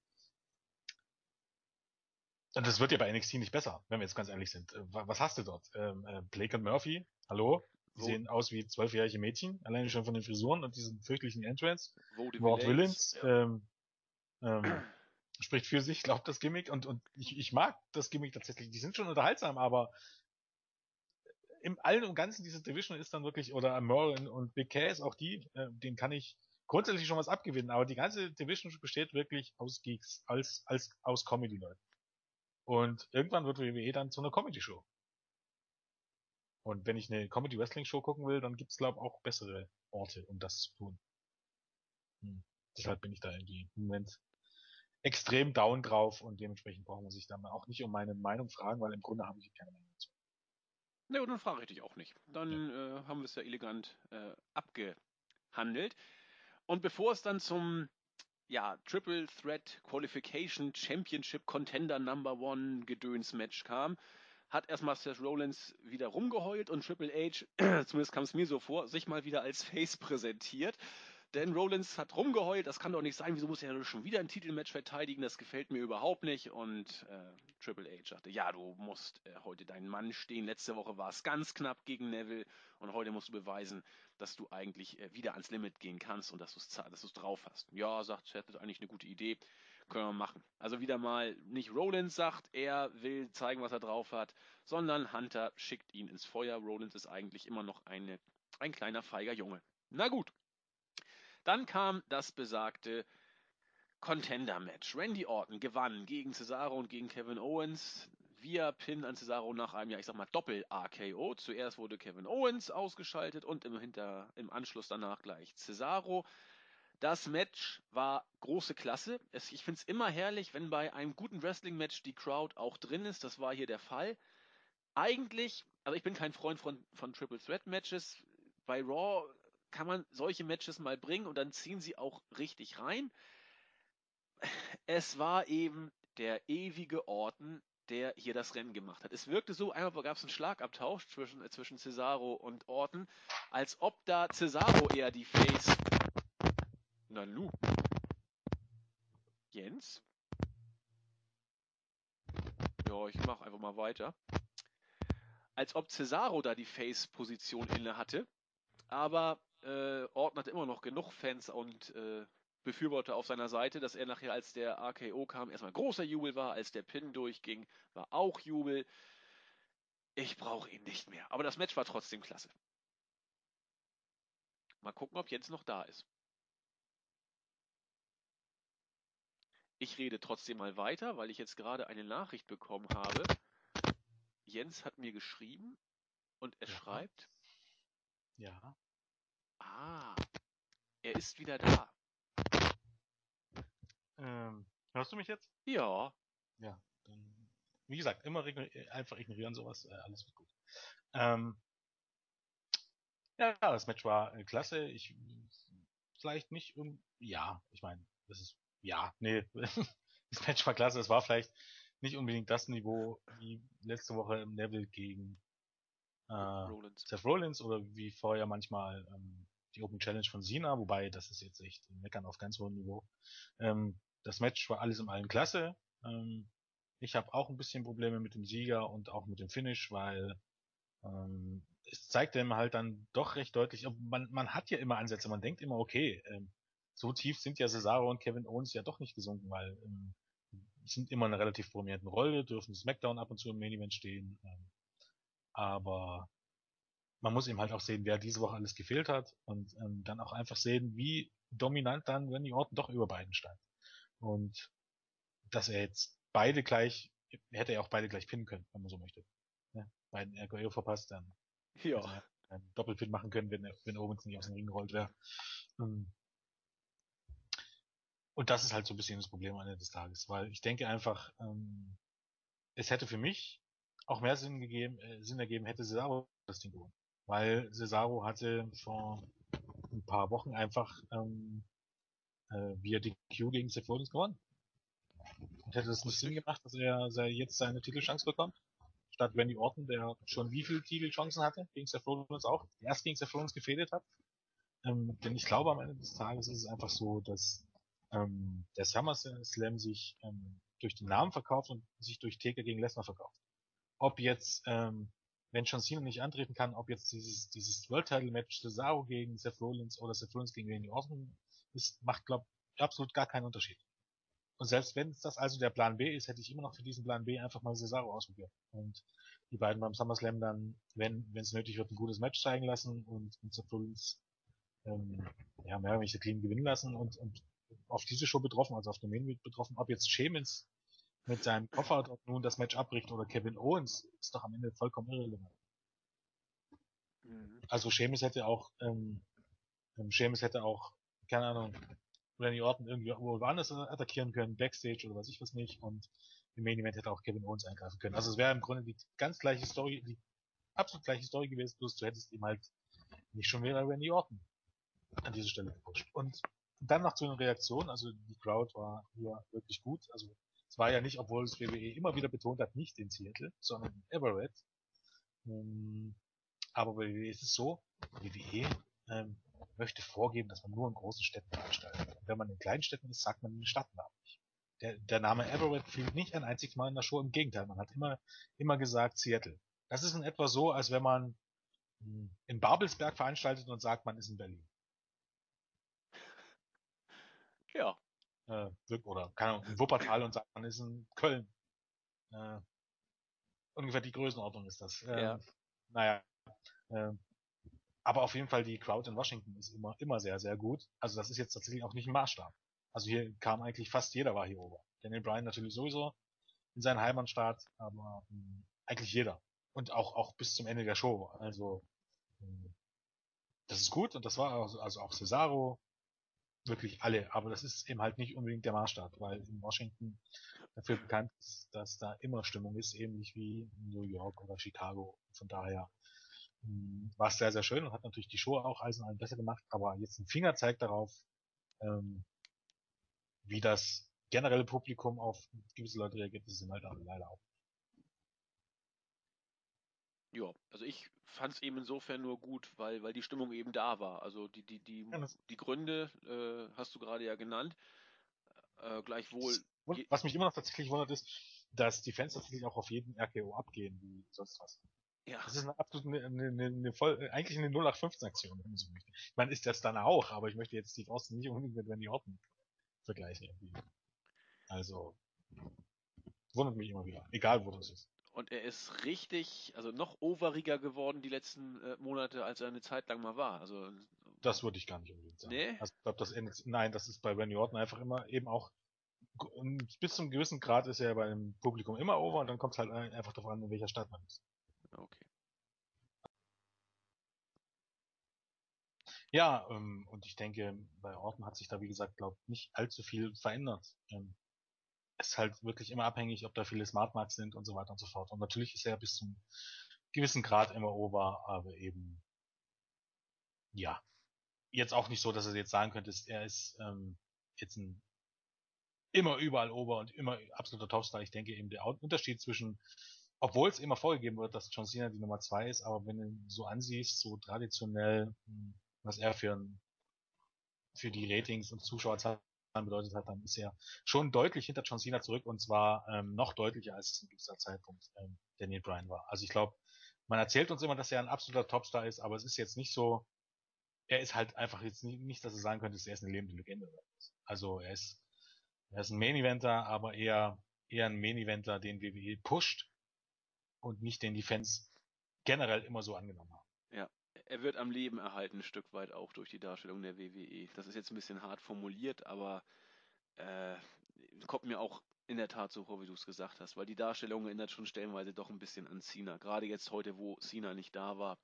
und das wird ja bei NXT nicht besser, wenn wir jetzt ganz ehrlich sind. Äh, was hast du dort? Ähm, äh, Blake und Murphy, hallo? Die so. sehen aus wie zwölfjährige Mädchen, alleine schon von den Frisuren und diesen fürchtlichen Entrance. Ward Willens, ja. ähm, ähm, spricht für sich, glaubt das Gimmick und, und ich, ich mag das Gimmick tatsächlich. Die sind schon unterhaltsam, aber im Allen und Ganzen diese Division ist dann wirklich, oder Merlin und Big Cass, auch die, äh, den kann ich grundsätzlich schon was abgewinnen, aber die ganze Division besteht wirklich aus Geeks, als, als aus Comedy-Leuten. Und irgendwann wird WWE dann zu einer Comedy-Show. Und wenn ich eine Comedy-Wrestling-Show gucken will, dann gibt's glaube auch bessere Orte, um das zu tun. Hm. Deshalb bin ich da irgendwie im Moment extrem down drauf und dementsprechend braucht man sich dann auch nicht um meine Meinung fragen, weil im Grunde habe ich keine Meinung Ne, und dann frage ich dich auch nicht. Dann ja. äh, haben wir es ja elegant äh, abgehandelt. Und bevor es dann zum ja, Triple Threat Qualification Championship Contender Number One Gedöns Match kam, hat erstmal Seth Rollins wieder rumgeheult und Triple H, zumindest kam es mir so vor, sich mal wieder als Face präsentiert. Denn Rollins hat rumgeheult, das kann doch nicht sein, wieso muss er schon wieder ein Titelmatch verteidigen, das gefällt mir überhaupt nicht. Und äh, Triple H sagte, ja, du musst äh, heute deinen Mann stehen. Letzte Woche war es ganz knapp gegen Neville und heute musst du beweisen, dass du eigentlich äh, wieder ans Limit gehen kannst und dass du es drauf hast. Ja, sagt das ist eigentlich eine gute Idee, können wir machen. Also wieder mal nicht Rollins sagt, er will zeigen, was er drauf hat, sondern Hunter schickt ihn ins Feuer. Rollins ist eigentlich immer noch eine, ein kleiner feiger Junge. Na gut, dann kam das besagte Contender-Match. Randy Orton gewann gegen Cesaro und gegen Kevin Owens via Pin an Cesaro nach einem, ja, ich sag mal, Doppel-AKO. Zuerst wurde Kevin Owens ausgeschaltet und im, Hinter, im Anschluss danach gleich Cesaro. Das Match war große Klasse. Es, ich finde es immer herrlich, wenn bei einem guten Wrestling-Match die Crowd auch drin ist. Das war hier der Fall. Eigentlich, also ich bin kein Freund von, von Triple Threat Matches. Bei Raw kann man solche Matches mal bringen und dann ziehen sie auch richtig rein. Es war eben der ewige Orton, der hier das Rennen gemacht hat. Es wirkte so, einmal gab es einen Schlagabtausch zwischen, äh, zwischen Cesaro und Orton, als ob da Cesaro eher die Face. Na nu. Jens? Ja, ich mach einfach mal weiter. Als ob Cesaro da die Face-Position inne hatte. Aber äh, Orton hat immer noch genug Fans und äh, Befürworter auf seiner Seite, dass er nachher, als der RKO kam, erstmal großer Jubel war, als der Pin durchging, war auch Jubel. Ich brauche ihn nicht mehr. Aber das Match war trotzdem klasse. Mal gucken, ob Jens noch da ist. Ich rede trotzdem mal weiter, weil ich jetzt gerade eine Nachricht bekommen habe. Jens hat mir geschrieben und er ja. schreibt. Ja. Ah, er ist wieder da. Ähm, hörst du mich jetzt? Ja. Ja, dann, wie gesagt, immer einfach ignorieren sowas, äh, alles wird gut. Ähm, ja, das Match war äh, klasse. Ich vielleicht nicht um, ja, ich meine, das ist ja, nee, das Match war klasse. Es war vielleicht nicht unbedingt das Niveau wie letzte Woche im Level gegen äh, Rollins. Seth Rollins oder wie vorher manchmal ähm, die Open Challenge von Sina, wobei das ist jetzt echt meckern auf ganz hohem Niveau. Ähm, das Match war alles im allen klasse. Ähm, ich habe auch ein bisschen Probleme mit dem Sieger und auch mit dem Finish, weil ähm, es zeigt einem halt dann doch recht deutlich, man, man hat ja immer Ansätze, man denkt immer, okay, ähm, so tief sind ja Cesaro und Kevin Owens ja doch nicht gesunken, weil ähm, sind immer in einer relativ prominenten Rolle, dürfen SmackDown ab und zu im Main Event stehen. Ähm, aber man muss eben halt auch sehen, wer diese Woche alles gefehlt hat und ähm, dann auch einfach sehen, wie dominant dann Randy Orton doch über beiden stand. Und dass er jetzt beide gleich, hätte er auch beide gleich pinnen können, wenn man so möchte. Ja, beiden RKO verpasst, dann ja. hätte er einen Doppelpin machen können, wenn, wenn Owens nicht aus dem Ring gerollt wäre. Ähm, und das ist halt so ein bisschen das Problem am Ende des Tages, weil ich denke einfach, ähm, es hätte für mich auch mehr Sinn gegeben, äh, Sinn ergeben, hätte Cesaro das Ding gewonnen weil Cesaro hatte vor ein paar Wochen einfach ähm, äh, via DQ gegen Seth Rollins gewonnen. Und hätte das nicht Sinn gemacht, dass er, dass er jetzt seine Titelchance bekommt? statt Randy Orton, der schon wie viele Titelchancen hatte, gegen Seth Rollins auch, erst gegen Seth Rollins gefädelt hat. Ähm, denn ich glaube, am Ende des Tages ist es einfach so, dass ähm, der SummerSlam sich ähm, durch den Namen verkauft und sich durch Taker gegen Lesnar verkauft. Ob jetzt, ähm, wenn John Cena nicht antreten kann, ob jetzt dieses, dieses World Title Match Cesaro gegen Seth Rollins oder Seth Rollins gegen Randy Orton ist, macht, glaube absolut gar keinen Unterschied. Und selbst wenn das also der Plan B ist, hätte ich immer noch für diesen Plan B einfach mal Cesaro ausprobiert. Und die beiden beim SummerSlam dann, wenn es nötig wird, ein gutes Match zeigen lassen und, und Seth Rollins ähm, ja, mehr oder weniger clean gewinnen lassen und, und auf diese Show betroffen, also auf den Main betroffen. Ob jetzt Sheamus mit seinem Koffer dort nun das Match abbricht oder Kevin Owens, ist doch am Ende vollkommen irrelevant. Mhm. Also Sheamus hätte auch, ähm, ähm Sheamus hätte auch, keine Ahnung, Randy Orton irgendwie woanders attackieren können, Backstage oder was ich was nicht, und im Main Event hätte auch Kevin Owens eingreifen können. Also es wäre im Grunde die ganz gleiche Story, die absolut gleiche Story gewesen, bloß du hättest ihm halt nicht schon wieder Randy Orton an diese Stelle gepusht. Und dann noch zu den Reaktionen, also die Crowd war hier wirklich gut. Also es war ja nicht, obwohl es WWE immer wieder betont hat, nicht in Seattle, sondern in Everett. Ähm, aber bei WWE ist es so, WWE ähm, möchte vorgeben, dass man nur in großen Städten veranstaltet. Wenn man in kleinen Städten ist, sagt man den Stadtnamen nicht. Der, der Name Everett fiel nicht ein einziges Mal in der Show, im Gegenteil, man hat immer, immer gesagt Seattle. Das ist in etwa so, als wenn man hm, in Babelsberg veranstaltet und sagt, man ist in Berlin. Ja. Äh, oder keine Ahnung, in Wuppertal und sagt, man ist in Köln. Äh, ungefähr die Größenordnung ist das. Äh, ja. Naja. Äh, aber auf jeden Fall die Crowd in Washington ist immer, immer sehr, sehr gut. Also das ist jetzt tatsächlich auch nicht ein Maßstab. Also hier kam eigentlich fast jeder war hier ober. Daniel Bryan natürlich sowieso in seinen Heimatstaat, aber mh, hm, eigentlich jeder. Und auch, auch bis zum Ende der Show. Also mh, hm, das ist gut und das war also, also auch Cesaro, wirklich alle, aber das ist eben halt nicht unbedingt der Maßstab, weil in Washington dafür bekannt ist, dass da immer Stimmung ist, ähnlich wie New York oder Chicago. Von daher mh, hm, war es sehr, sehr schön und hat natürlich die Show auch alles in allem besser gemacht, aber jetzt ein Finger zeigt darauf, ähm, wie das generelle Publikum auf gewisse Leute reagiert, das ist halt leider auch. Ja, also ich fand es eben insofern nur gut, weil, weil die Stimmung eben da war. Also die, die, die, ja, die Gründe äh, hast du gerade ja genannt. Äh, gleichwohl. Was mich immer noch tatsächlich wundert ist, dass die Fans tatsächlich auch auf jeden RKO abgehen, wie sonst was. Ja. Das ist eine absolut eine, eine, eine voll, eigentlich eine 0815-Aktion, wenn man so möchte. Ich meine, ist das dann auch, aber ich möchte jetzt Steve Austin nicht unbedingt mit Randy Orton vergleichen irgendwie. Also, wundert mich immer wieder. Egal, wo das ist. Und er ist richtig, also noch overiger geworden die letzten äh, Monate, als er eine Zeit lang mal war. Also das würde ich gar nicht unbedingt sagen. Nee? Also, ich glaube, das endet, nein, das ist bei Randy Orton einfach immer eben auch bis zum gewissen Grad ist er beim Publikum immer over und dann kommt es halt einfach darauf an, in welcher Stadt man ist. Okay. Ja, ähm, und ich denke, bei Orton hat sich da, wie gesagt, glaube nicht allzu viel verändert. Ähm, ist halt wirklich immer abhängig, ob da viele Smartmarks sind und so weiter und so fort. Und natürlich ist er bis zum gewissen Grad immer over, aber eben ja. Jetzt auch nicht so, dass er jetzt sagen könnte, er ist ähm, jetzt ein immer überall over und immer absoluter Topstar. Ich denke eben der Unterschied zwischen, obwohl es immer vorgegeben wird, dass John Cena die Nummer zwei ist, aber wenn du so ansiehst, so traditionell, hm, was er für ein, für die Ratings und Zuschauerzahlen bedeutet hat, dann ist er schon deutlich hinter John Cena zurück und zwar ähm, noch deutlicher als es in dieser Zeitpunkt ähm, Daniel Bryan war. Also ich glaube, man erzählt uns immer, dass er ein absoluter Topstar ist, aber es ist jetzt nicht so, er ist halt einfach jetzt nicht, nicht dass er sagen könnte, er ist eine lebende Legende. Also er ist, er ist ein Main Eventer, aber eher, eher ein Main Eventer, den WWE pusht und nicht den die Fans generell immer so angenommen haben. Er wird am Leben erhalten, ein Stück weit auch durch die Darstellung der WWE. Das ist jetzt ein bisschen hart formuliert, aber äh, kommt mir auch in der Tat so vor, wie du es gesagt hast, weil die Darstellung erinnert schon stellenweise doch ein bisschen an Cena. Gerade jetzt heute, wo Cena nicht da war,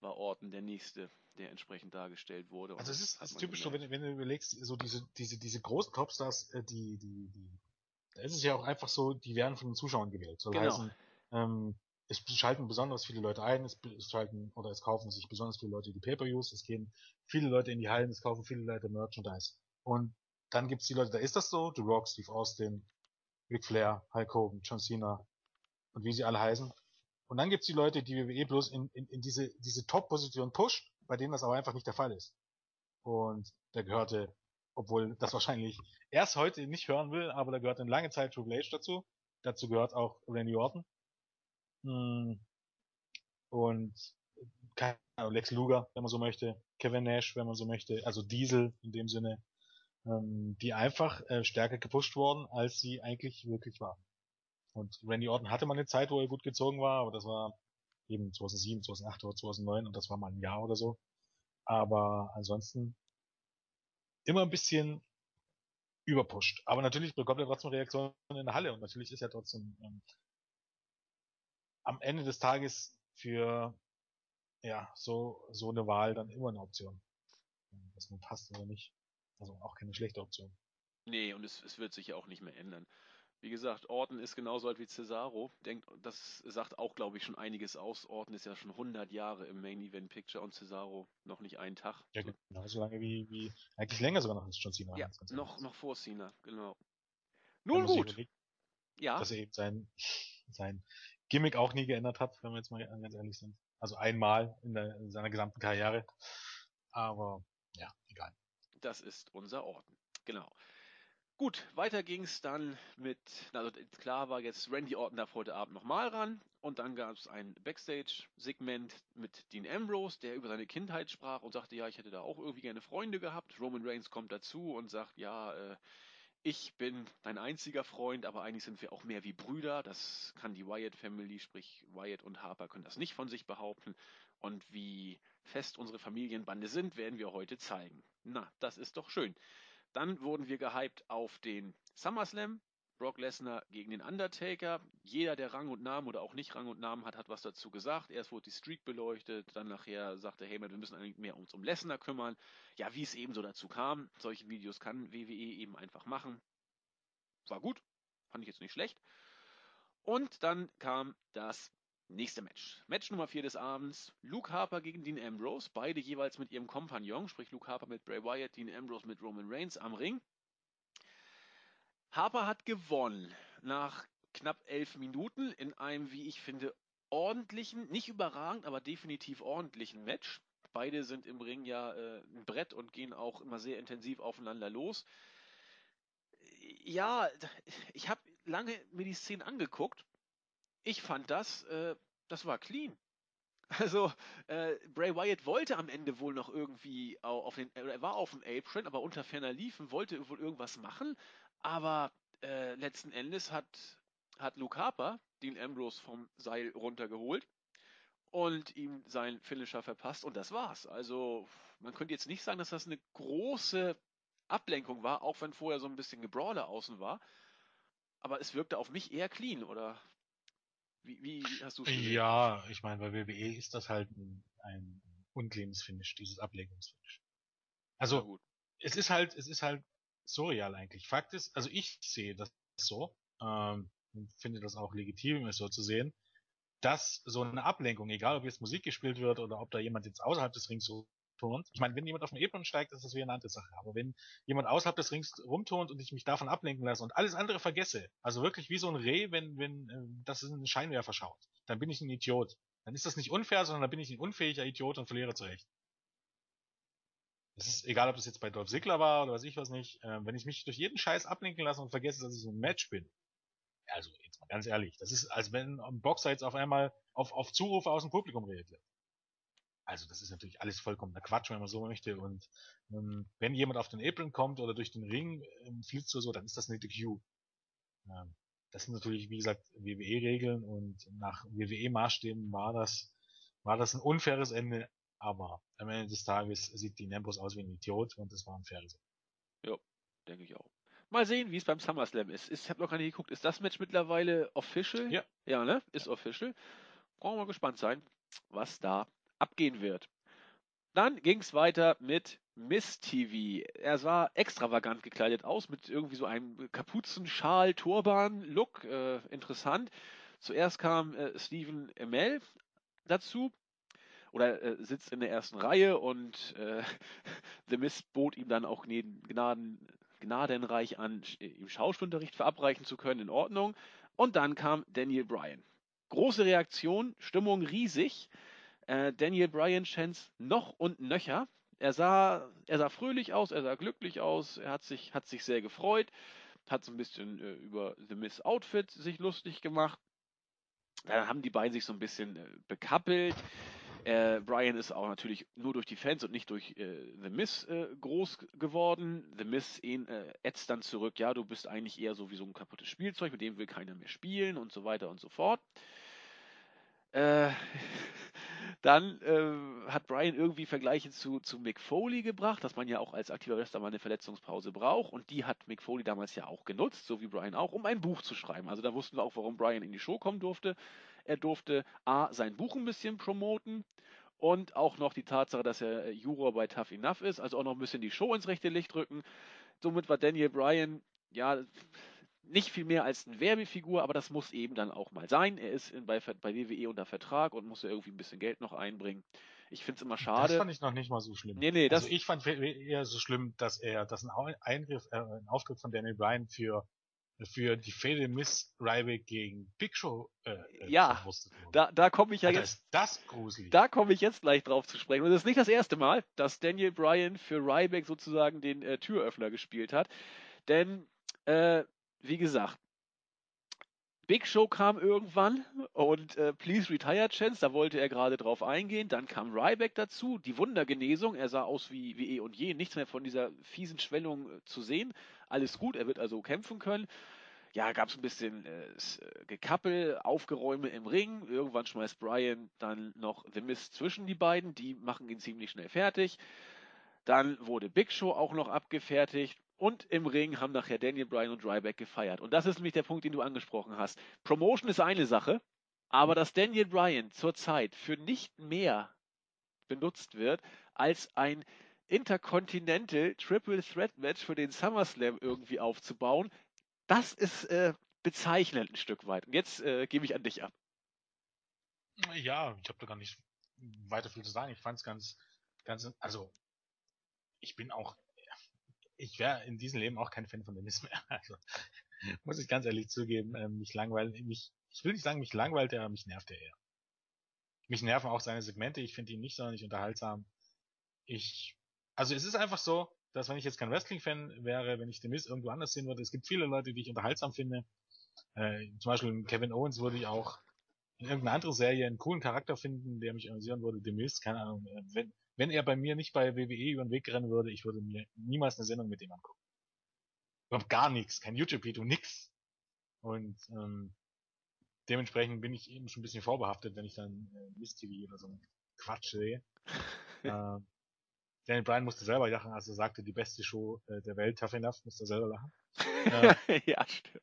war Orton der nächste, der entsprechend dargestellt wurde. Also es ist, ist typisch so, wenn, wenn, du überlegst, so diese, diese, diese großen Topstars, äh, die, die, die, da ist es ja auch einfach so, die werden von den Zuschauern gewählt. Soll genau. heißen, ähm, es schalten besonders viele Leute ein, es schalten oder es kaufen sich besonders viele Leute die Pay-Per-Views, es gehen viele Leute in die Hallen, es kaufen viele Leute Merchandise. Und dann gibt's die Leute, da ist das so, The Rock, Steve Austin, Ric Flair, Hulk Hogan, John Cena und wie sie alle heißen. Und dann gibt's die Leute, die WWE bloß in, in, in diese, diese Top-Position pusht, bei denen das aber einfach nicht der Fall ist. Und da gehörte, obwohl das wahrscheinlich erst heute nicht hören will, aber da gehört eine lange Zeit Triple H dazu. Dazu gehört auch Randy Orton. Hm. Und keine Ahnung, Lex Luger, wenn man so möchte, Kevin Nash, wenn man so möchte, also Diesel in dem Sinne, ähm, die einfach äh, stärker gepusht wurden, als sie eigentlich wirklich waren. Und Randy Orton hatte mal eine Zeit, wo er gut gezogen war, aber das war eben 2007, 2008 oder 2009 und das war mal ein Jahr oder so. Aber ansonsten immer ein bisschen überpusht. Aber natürlich bekommt er trotzdem Reaktionen in der Halle und natürlich ist er trotzdem ähm, am Ende des Tages für ja so so eine Wahl dann immer eine Option. Was nun passt oder nicht. Also auch keine schlechte Option. Nee, und es, es wird sich ja auch nicht mehr ändern. Wie gesagt, Orton ist genauso alt wie Cesaro. Denkt, das sagt auch, glaube ich, schon einiges aus. Orton ist ja schon 100 Jahre im Main Event Picture und Cesaro noch nicht einen Tag. Ja, genau, so lange wie, wie, eigentlich länger sogar noch als John Cena. Ja, noch, noch vor Cena, genau. Nun gut. Ja. Dass er eben sein, sein Gimmick auch nie geändert hat, wenn wir jetzt mal ganz ehrlich sind. Also einmal in, der, in seiner gesamten Karriere. Aber, ja, egal. Das ist unser Orton. Genau. Gut, weiter ging es dann mit, also klar war jetzt Randy Orton darf heute Abend nochmal ran und dann gab es ein Backstage-Segment mit Dean Ambrose, der über seine Kindheit sprach und sagte, ja, ich hätte da auch irgendwie gerne Freunde gehabt. Roman Reigns kommt dazu und sagt, ja, äh, ich bin dein einziger Freund, aber eigentlich sind wir auch mehr wie Brüder. Das kann die Wyatt Family, sprich Wyatt und Harper, können das nicht von sich behaupten. Und wie fest unsere Familienbande sind, werden wir heute zeigen. Na, das ist doch schön. Dann wurden wir gehypt auf den SummerSlam. Brock Lesnar gegen den Undertaker. Jeder, der Rang und Namen oder auch nicht Rang und Namen hat, hat was dazu gesagt. Erst wurde die Streak beleuchtet, dann nachher sagte Heyman, wir müssen eigentlich mehr uns um Lesnar kümmern. Ja, wie es eben so dazu kam. Solche Videos kann WWE eben einfach machen. War gut, fand ich jetzt nicht schlecht. Und dann kam das Nächste Match. Match Nummer 4 des Abends. Luke Harper gegen Dean Ambrose. Beide jeweils mit ihrem Kompagnon, sprich Luke Harper mit Bray Wyatt, Dean Ambrose mit Roman Reigns am Ring. Harper hat gewonnen nach knapp elf Minuten in einem, wie ich finde, ordentlichen, nicht überragend, aber definitiv ordentlichen Match. Beide sind im Ring ja äh, ein Brett und gehen auch immer sehr intensiv aufeinander los. Ja, ich habe lange mir die Szene angeguckt ich fand das, äh, das war clean. Also äh, Bray Wyatt wollte am Ende wohl noch irgendwie auf den, er war auf dem Apron, aber unter ferner Liefen, wollte wohl irgendwas machen, aber äh, letzten Endes hat, hat Luke Harper den Ambrose vom Seil runtergeholt und ihm sein Finisher verpasst und das war's. Also man könnte jetzt nicht sagen, dass das eine große Ablenkung war, auch wenn vorher so ein bisschen Gebrawler außen war. Aber es wirkte auf mich eher clean, oder wie, wie hast du es? Ja, ich meine, bei WWE ist das halt ein, ein uncleanes Finish, dieses Ablegungsfinish. Also, es ist halt, es ist halt surreal eigentlich. Fakt ist, also ich sehe das so, ähm, finde das auch legitim, es so zu sehen, dass so eine Ablenkung, egal ob jetzt Musik gespielt wird oder ob da jemand jetzt außerhalb des Rings so turnt. Ich meine, wenn jemand auf den Apron steigt, ist das wieder eine andere Sache. Aber wenn jemand außerhalb des Rings rumturnt und ich mich davon ablenken lasse und alles andere vergesse, also wirklich wie so ein Reh, wenn, wenn äh, das in einen Scheinwerfer schaut, dann bin ich ein Idiot. Dann ist das nicht unfair, sondern dann bin ich ein unfähiger Idiot und verliere zurecht. Es ist egal, ob das jetzt bei Dolph Ziggler war oder weiß ich was nicht. Äh, wenn ich mich durch jeden Scheiß ablenken lasse und vergesse, dass ich so ein Match bin, also jetzt mal ganz ehrlich, das ist, als wenn ein Boxer jetzt auf einmal auf, auf Zurufe aus dem Publikum reagiert. Also das ist natürlich alles vollkommener Quatsch, wenn man so möchte. Und ähm, wenn jemand auf den Apron kommt oder durch den Ring ähm, fließt so, dann ist das eine DQ. Ähm, das sind natürlich, wie gesagt, WWE-Regeln und nach WWE-Maßstäben war das, war das ein unfaires Ende, aber am Ende des Tages sieht die Nambos aus wie ein Idiot und es war ein Ende. Ja, denke ich auch. Mal sehen, wie es beim SummerSlam ist. Ich habe noch gar nicht geguckt. Ist das Match mittlerweile official? Ja. Ja, ne? Ist official. Brauchen wir mal gespannt sein, was da abgehen wird. Dann ging es weiter mit Miss TV. Er sah extravagant gekleidet aus mit irgendwie so einem Kapuzenschal, Turban-Look. Äh, interessant. Zuerst kam äh, Stephen Emel dazu oder äh, sitzt in der ersten Reihe und äh, The Miss bot ihm dann auch Gnaden, gnadenreich an, ihm Schauspielunterricht verabreichen zu können, in Ordnung. Und dann kam Daniel Bryan. große Reaktion, Stimmung riesig. Äh, Daniel Bryan Chance noch und nöcher. Er sah, er sah fröhlich aus, er sah glücklich aus, er hat sich, hat sich sehr gefreut, hat so ein bisschen äh, über The Miss Outfit sich lustig gemacht. Dann haben die beiden sich so ein bisschen äh, bekappelt. Äh, Brian ist auch natürlich nur durch die Fans und nicht durch äh, The Miss äh, groß geworden. The Miss äh, ätzt dann zurück, ja, du bist eigentlich eher so wie so ein kaputtes Spielzeug, mit dem will keiner mehr spielen und so weiter und so fort. Äh, dann äh, hat Brian irgendwie Vergleiche zu, zu Mick Foley gebracht, dass man ja auch als aktiver Wrestler mal eine Verletzungspause braucht. Und die hat Mick Foley damals ja auch genutzt, so wie Brian auch, um ein Buch zu schreiben. Also da wussten wir auch, warum Brian in die Show kommen durfte. Er durfte A, sein Buch ein bisschen promoten und auch noch die Tatsache, dass er äh, Juror bei Tough Enough ist, also auch noch ein bisschen die Show ins rechte Licht rücken. Somit war Daniel Bryan, ja, nicht viel mehr als eine Werbefigur, aber das muss eben dann auch mal sein. Er ist in, bei, bei WWE unter Vertrag und muss ja irgendwie ein bisschen Geld noch einbringen. Ich finde es immer schade. Das fand ich noch nicht mal so schlimm. Nee, nee, das also ich fand eher so schlimm, dass er, dass ein Eingriff, äh, ein Auftritt von Daniel Bryan für für die Fehde Miss Ryback gegen Big Show äh, äh ja, da, da komme ich ja Alter, jetzt. Das gruselig. Da komme ich jetzt gleich drauf zu sprechen. Und das ist nicht das erste Mal, dass Daniel Bryan für Ryback sozusagen den äh, Türöffner gespielt hat. Denn, äh, wie gesagt, Big Show kam irgendwann und äh, Please Retire Chance, da wollte er gerade drauf eingehen. Dann kam Ryback dazu, die Wundergenesung. Er sah aus wie, wie eh und je, nichts mehr von dieser fiesen Schwellung äh, zu sehen. Alles gut, er wird also kämpfen können. Ja, gab es ein bisschen äh, äh, Gekappel, Aufgeräume im Ring. Irgendwann schmeißt Brian dann noch The Mist zwischen die beiden. Die machen ihn ziemlich schnell fertig. Dann wurde Big Show auch noch abgefertigt. Und im Ring haben nachher Daniel Bryan und Ryback gefeiert. Und das ist nämlich der Punkt, den du angesprochen hast. Promotion ist eine Sache, aber dass Daniel Bryan zurzeit für nicht mehr benutzt wird als ein Intercontinental Triple Threat Match für den SummerSlam irgendwie aufzubauen, das ist äh, bezeichnend ein Stück weit. Und jetzt äh, gebe ich an dich ab. Ja, ich habe da gar nicht weiter viel zu sagen. Ich fand es ganz, ganz, also ich bin auch, ich wäre in diesem Leben auch kein Fan von Dennis mehr. Also muss ich ganz ehrlich zugeben, äh, mich langweilt, mich, ich will nicht sagen, mich langweilt er, mich nervt er eher. Mich nerven auch seine Segmente, ich finde ihn nicht sonderlich unterhaltsam. Ich also es ist einfach so, dass wenn ich jetzt kein Wrestling-Fan wäre, wenn ich den Miss irgendwo anders sehen würde, es gibt viele Leute, die ich unterhaltsam finde. Äh, zum Beispiel Kevin Owens würde ich auch in irgendeiner anderen Serie einen coolen Charakter finden, der mich amüsieren würde. The Miz, keine Ahnung. Äh, wenn, wenn er bei mir nicht bei WWE über den Weg rennen würde, ich würde mir niemals eine Sendung mit ihm angucken. Überhaupt gar nichts, kein YouTube-Video, nix. Und ähm, dementsprechend bin ich eben schon ein bisschen vorbehaftet, wenn ich dann äh, Miss TV oder so Quatsch sehe. äh, Daniel Bryan musste selber lachen, als er sagte, die beste Show äh, der Welt, Tough Enough, musste er selber lachen. äh, ja, stimmt.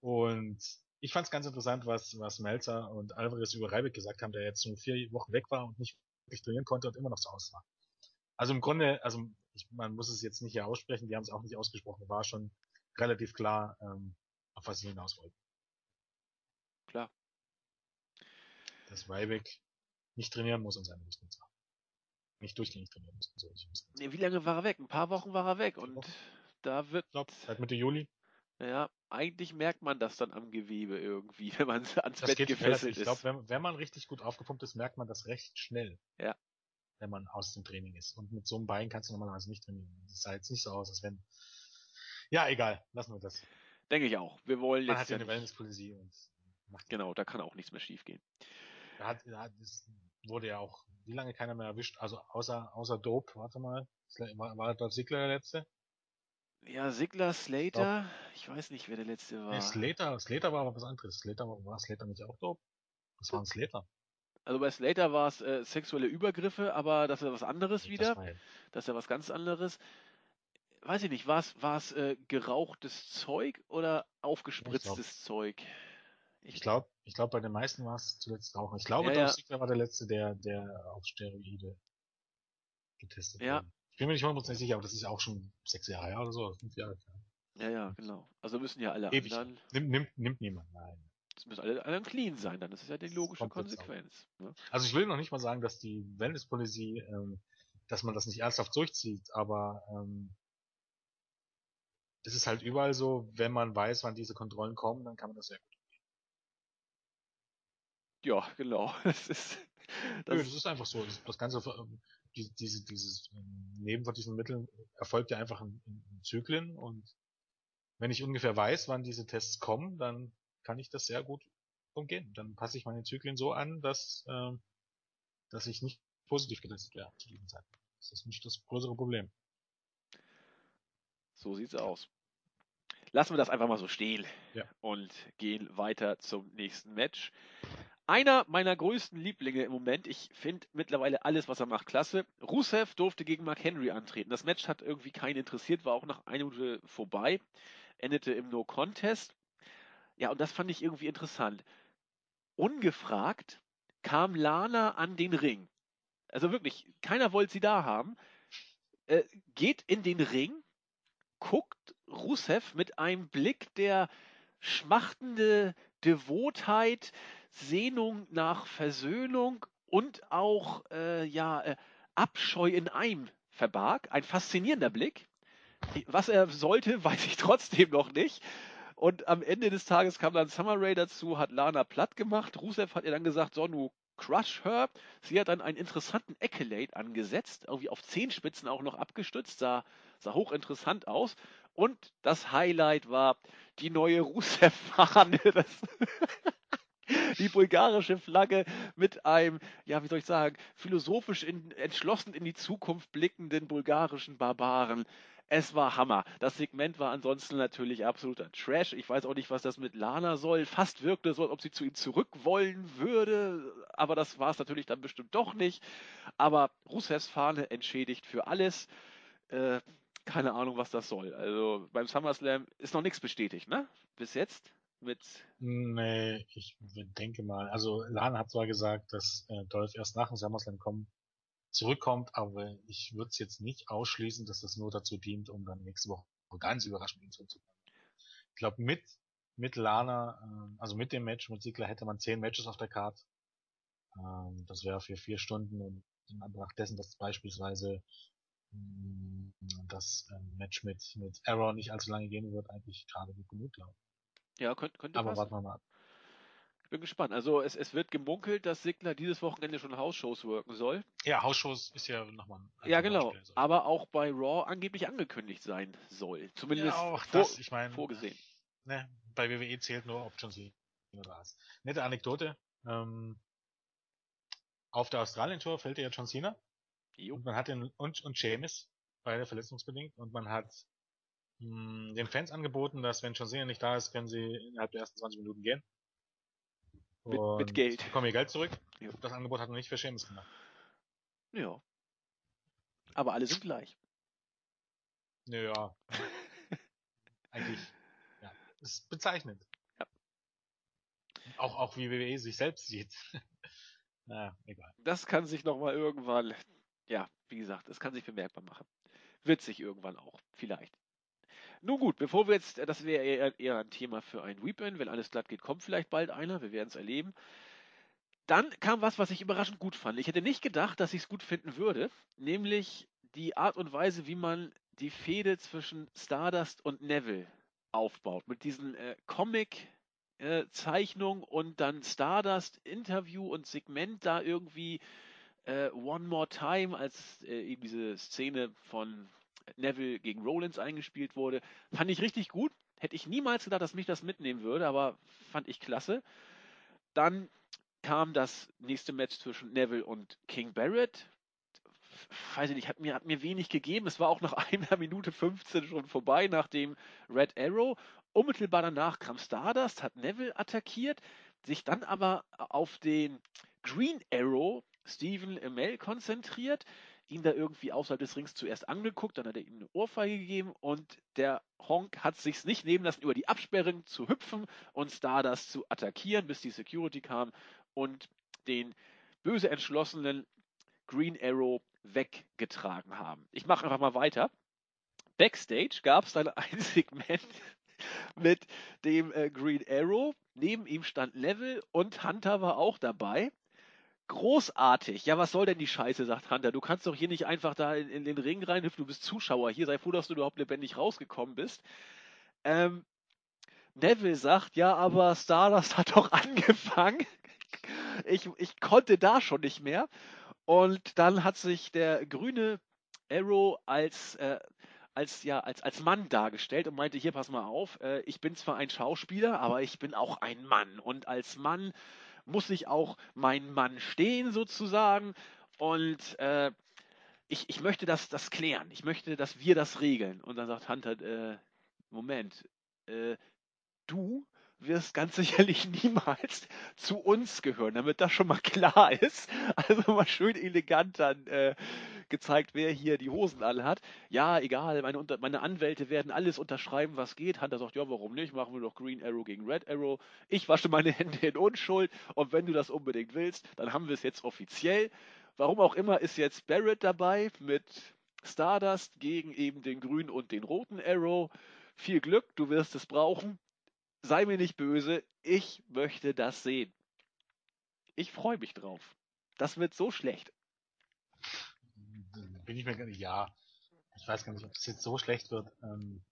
Und ich fand es ganz interessant, was, was Melzer und Alvarez über Reibeck gesagt haben, der jetzt nur vier Wochen weg war und nicht wirklich trainieren konnte und immer noch zu Hause war. Also im Grunde, also ich, man muss es jetzt nicht hier aussprechen, die haben es auch nicht ausgesprochen, war schon relativ klar, ähm, auf was sie hinaus wollten. Klar. Dass Reibeck nicht trainieren muss und seine Muskeln haben nicht durchgängig trainieren müssen. So, nee, wie lange war er weg? Ein paar Wochen war er weg und da wird. Ich glaube, seit Mitte Juli. Ja, eigentlich merkt man das dann am Gewebe irgendwie, wenn man ans das Bett gefesselt relativ, ist. Ich glaube, wenn, wenn, man richtig gut aufgepumpt ist, merkt man das recht schnell. Ja. Wenn man aus dem Training ist. Und mit so einem Bein kannst du normalerweise nicht trainieren. Das sah jetzt nicht so aus, als wenn. Ja, egal, lassen wir das. Denke ich auch. Wir wollen man jetzt. Man hat ja eine Wellnesspolicy und macht Genau, da kann auch nichts mehr schief gehen. Da hat, da das wurde ja auch wie lange keiner mehr erwischt, also außer, außer Dope, warte mal, war, war Dolph Ziggler der letzte? Ja, Sigler, Slater, ich weiß nicht, wer der letzte war. Nee, Slater, Slater war aber was anderes. Slater war, war Slater nicht auch Dope? Das war ein Slater. Also bei Slater war es äh, sexuelle Übergriffe, aber das ist was anderes nee, wieder. Das, das ist ja was ganz anderes. Weiß ich nicht, war es äh, gerauchtes Zeug oder aufgespritztes Zeug? Ich glaube, ich glaube, bei den meisten war es zuletzt Rauchen. Ich glaube, ja, Dolph Ziggler war der letzte, der, der auf Steroide getestet ja. wurde. Ich bin mir nicht hundertprozentig sicher, aber das ist auch schon sechs Jahre her oder so, fünf Jahre her. Ja, ja, genau. Also müssen ja alle Ewig. anderen. Nimmt, nimmt, nimmt niemand, nein. Es müssen alle anderen clean sein, dann. Das ist ja die logische Konsequenz. Ne? Also ich will noch nicht mal sagen, dass die Wellness-Policy, ähm, dass man das nicht ernsthaft durchzieht, aber ähm, es ist halt überall so, wenn man weiß, wann diese Kontrollen kommen, dann kann man das sehr gut Ja, genau. Das ist, das, Nö, das ist einfach so. Das Ganze, ähm, die, diese, dieses ähm, Nehmen von diesen Mitteln erfolgt ja einfach in, in Zyklen und wenn ich ungefähr weiß, wann diese Tests kommen, dann kann ich das sehr gut umgehen. Dann passe ich meine Zyklen so an, dass, äh, dass ich nicht positiv getestet werde zu diesem Zeitpunkt. Das ist nicht das größere Problem. So sieht's aus. Lassen wir das einfach mal so stehen ja. und gehen weiter zum nächsten Match. Einer meiner größten Lieblinge im Moment, ich finde mittlerweile alles, was er macht, klasse. Rusev durfte gegen Mark Henry antreten. Das Match hat irgendwie keinen interessiert, war auch nach einer Minute vorbei, endete im No Contest. Ja, und das fand ich irgendwie interessant. Ungefragt kam Lana an den Ring. Also wirklich, keiner wollte sie da haben. Äh, geht in den Ring, guckt Rusev mit einem Blick der schmachtende Devotheit, Sehnung nach Versöhnung und auch äh, ja, äh, Abscheu in einem verbarg. Ein faszinierender Blick. Was er sollte, weiß ich trotzdem noch nicht. Und am Ende des Tages kam dann Summer Rae dazu, hat Lana platt gemacht. Rusev hat ihr dann gesagt, so, du crush her. Sie hat dann einen interessanten Accolade angesetzt, irgendwie auf Zehenspitzen auch noch abgestützt, sah, sah hochinteressant aus. Und das Highlight war die neue Rusev-Fahne. die bulgarische Flagge mit einem, ja, wie soll ich sagen, philosophisch in, entschlossen in die Zukunft blickenden bulgarischen Barbaren. Es war Hammer. Das Segment war ansonsten natürlich absoluter Trash. Ich weiß auch nicht, was das mit Lana soll. Fast wirkte es so, als ob sie zu ihm zurück wollen würde. Aber das war es natürlich dann bestimmt doch nicht. Aber Rusevs Fahne entschädigt für alles. Äh, keine Ahnung, was das soll. Also beim SummerSlam ist noch nichts bestätigt, ne? Bis jetzt mit. Nee, ich denke mal. Also Lana hat zwar gesagt, dass äh, Dolph erst nach dem SummerSlam kommen zurückkommt, aber ich würde es jetzt nicht ausschließen, dass das nur dazu dient, um dann nächste Woche ganz überraschend ihm zurückzukommen. Ich glaube, mit, mit Lana, äh, also mit dem Match mit Ziegler hätte man zehn Matches auf der Karte. Ähm, das wäre für vier Stunden und in Anbetracht dessen, dass beispielsweise mh, mm, das ähm, Match mit, mit Arrow nicht allzu lange gehen wird, eigentlich gerade gut genug, glaube Ja, könnte, könnte Aber warten wir mal ab bin gespannt. Also es, es wird gemunkelt, dass Sigler dieses Wochenende schon Hausshows wirken soll. Ja, Hausshows ist ja nochmal ein Ja, genau. Beispiel. Aber auch bei Raw angeblich angekündigt sein soll. Zumindest ja, auch vor, das, ich mein, vorgesehen. Ne, bei WWE zählt nur, ob John Cena da ist. Nette Anekdote. Ähm, auf der Australien-Tour fällt ja John Cena. Jo. Und man hat den, und, und Seamus, beide verletzungsbedingt. Und man hat mh, den Fans angeboten, dass wenn John Cena nicht da ist, können sie innerhalb der ersten 20 Minuten gehen. Mit, mit Geld. Bekommen ihr Geld zurück. Ja. Das Angebot hat noch nicht für Seamus gemacht. Ja. Aber alle sind gleich. Naja. Eigentlich, ja. Ist bezeichnend. Ja. Auch, auch wie WWE sich selbst sieht. naja, egal. Das kann sich nochmal irgendwann, ja, wie gesagt, das kann sich bemerkbar machen. Wird sich irgendwann auch, vielleicht. Nun gut, bevor wir jetzt, das wäre eher, eher, ein Thema für ein Weekend, wenn alles glatt geht, kommt vielleicht bald einer, wir werden es erleben. Dann kam was, was ich überraschend gut fand. Ich hätte nicht gedacht, dass ich es gut finden würde, nämlich die Art und Weise, wie man die Fehde zwischen Stardust und Neville aufbaut. Mit diesen äh, Comic-Zeichnungen äh, und dann Stardust Interview und Segment da irgendwie äh, One More Time, als äh, eben diese Szene von Neville gegen Rollins eingespielt wurde. Fand ich richtig gut. Hätte ich niemals gedacht, dass mich das mitnehmen würde, aber fand ich klasse. Dann kam das nächste Match zwischen Neville und King Barrett. Weiß ich nicht, hat mir, hat mir wenig gegeben. Es war auch nach einer Minute 15 schon vorbei, nach dem Red Arrow. Unmittelbar danach kam Stardust, hat Neville attackiert, sich dann aber auf den Green Arrow Stephen Amell konzentriert ihn da irgendwie außerhalb des Rings zuerst angeguckt, dann hat er ihm eine Ohrfeige gegeben und der Honk hat sich's nicht nehmen lassen, über die Absperrung zu hüpfen und Stardust zu attackieren, bis die Security kam und den böse entschlossenen Green Arrow weggetragen haben. Ich mache einfach mal weiter. Backstage gab es dann ein Segment mit dem äh, Green Arrow. Neben ihm stand Level und Hunter war auch dabei großartig. Ja, was soll denn die Scheiße, sagt Hunter. Du kannst doch hier nicht einfach da in, in den Ring reinhüpfen, du bist Zuschauer hier, sei froh, dass du überhaupt lebendig rausgekommen bist. Ähm, Neville sagt, ja, aber Stardust hat doch angefangen. ich, ich konnte da schon nicht mehr. Und dann hat sich der grüne Arrow als, äh, als, ja, als, als Mann dargestellt und meinte, hier, pass mal auf, äh, ich bin zwar ein Schauspieler, aber ich bin auch ein Mann. Und als Mann muss ich auch mein Mann stehen, sozusagen. Und äh, ich, ich möchte das, das klären. Ich möchte, dass wir das regeln. Und dann sagt Hunter, äh, Moment, äh, du wirst ganz sicherlich niemals zu uns gehören, damit das schon mal klar ist. Also mal schön elegant dann äh, gezeigt, wer hier die Hosen alle hat. Ja, egal, meine, meine Anwälte werden alles unterschreiben, was geht. Hunter sagt, ja, warum nicht? Machen wir doch Green Arrow gegen Red Arrow. Ich wasche meine Hände in Unschuld und wenn du das unbedingt willst, dann haben wir es jetzt offiziell. Warum auch immer ist jetzt Barrett dabei mit Stardust gegen eben den grünen und den roten Arrow. Viel Glück, du wirst es brauchen sei mir nicht böse, ich möchte das sehen. Ich freue mich drauf. Das wird so schlecht. Bin ich mir gar nicht, ja. Ich weiß gar nicht, ob es jetzt so schlecht wird. Ähm,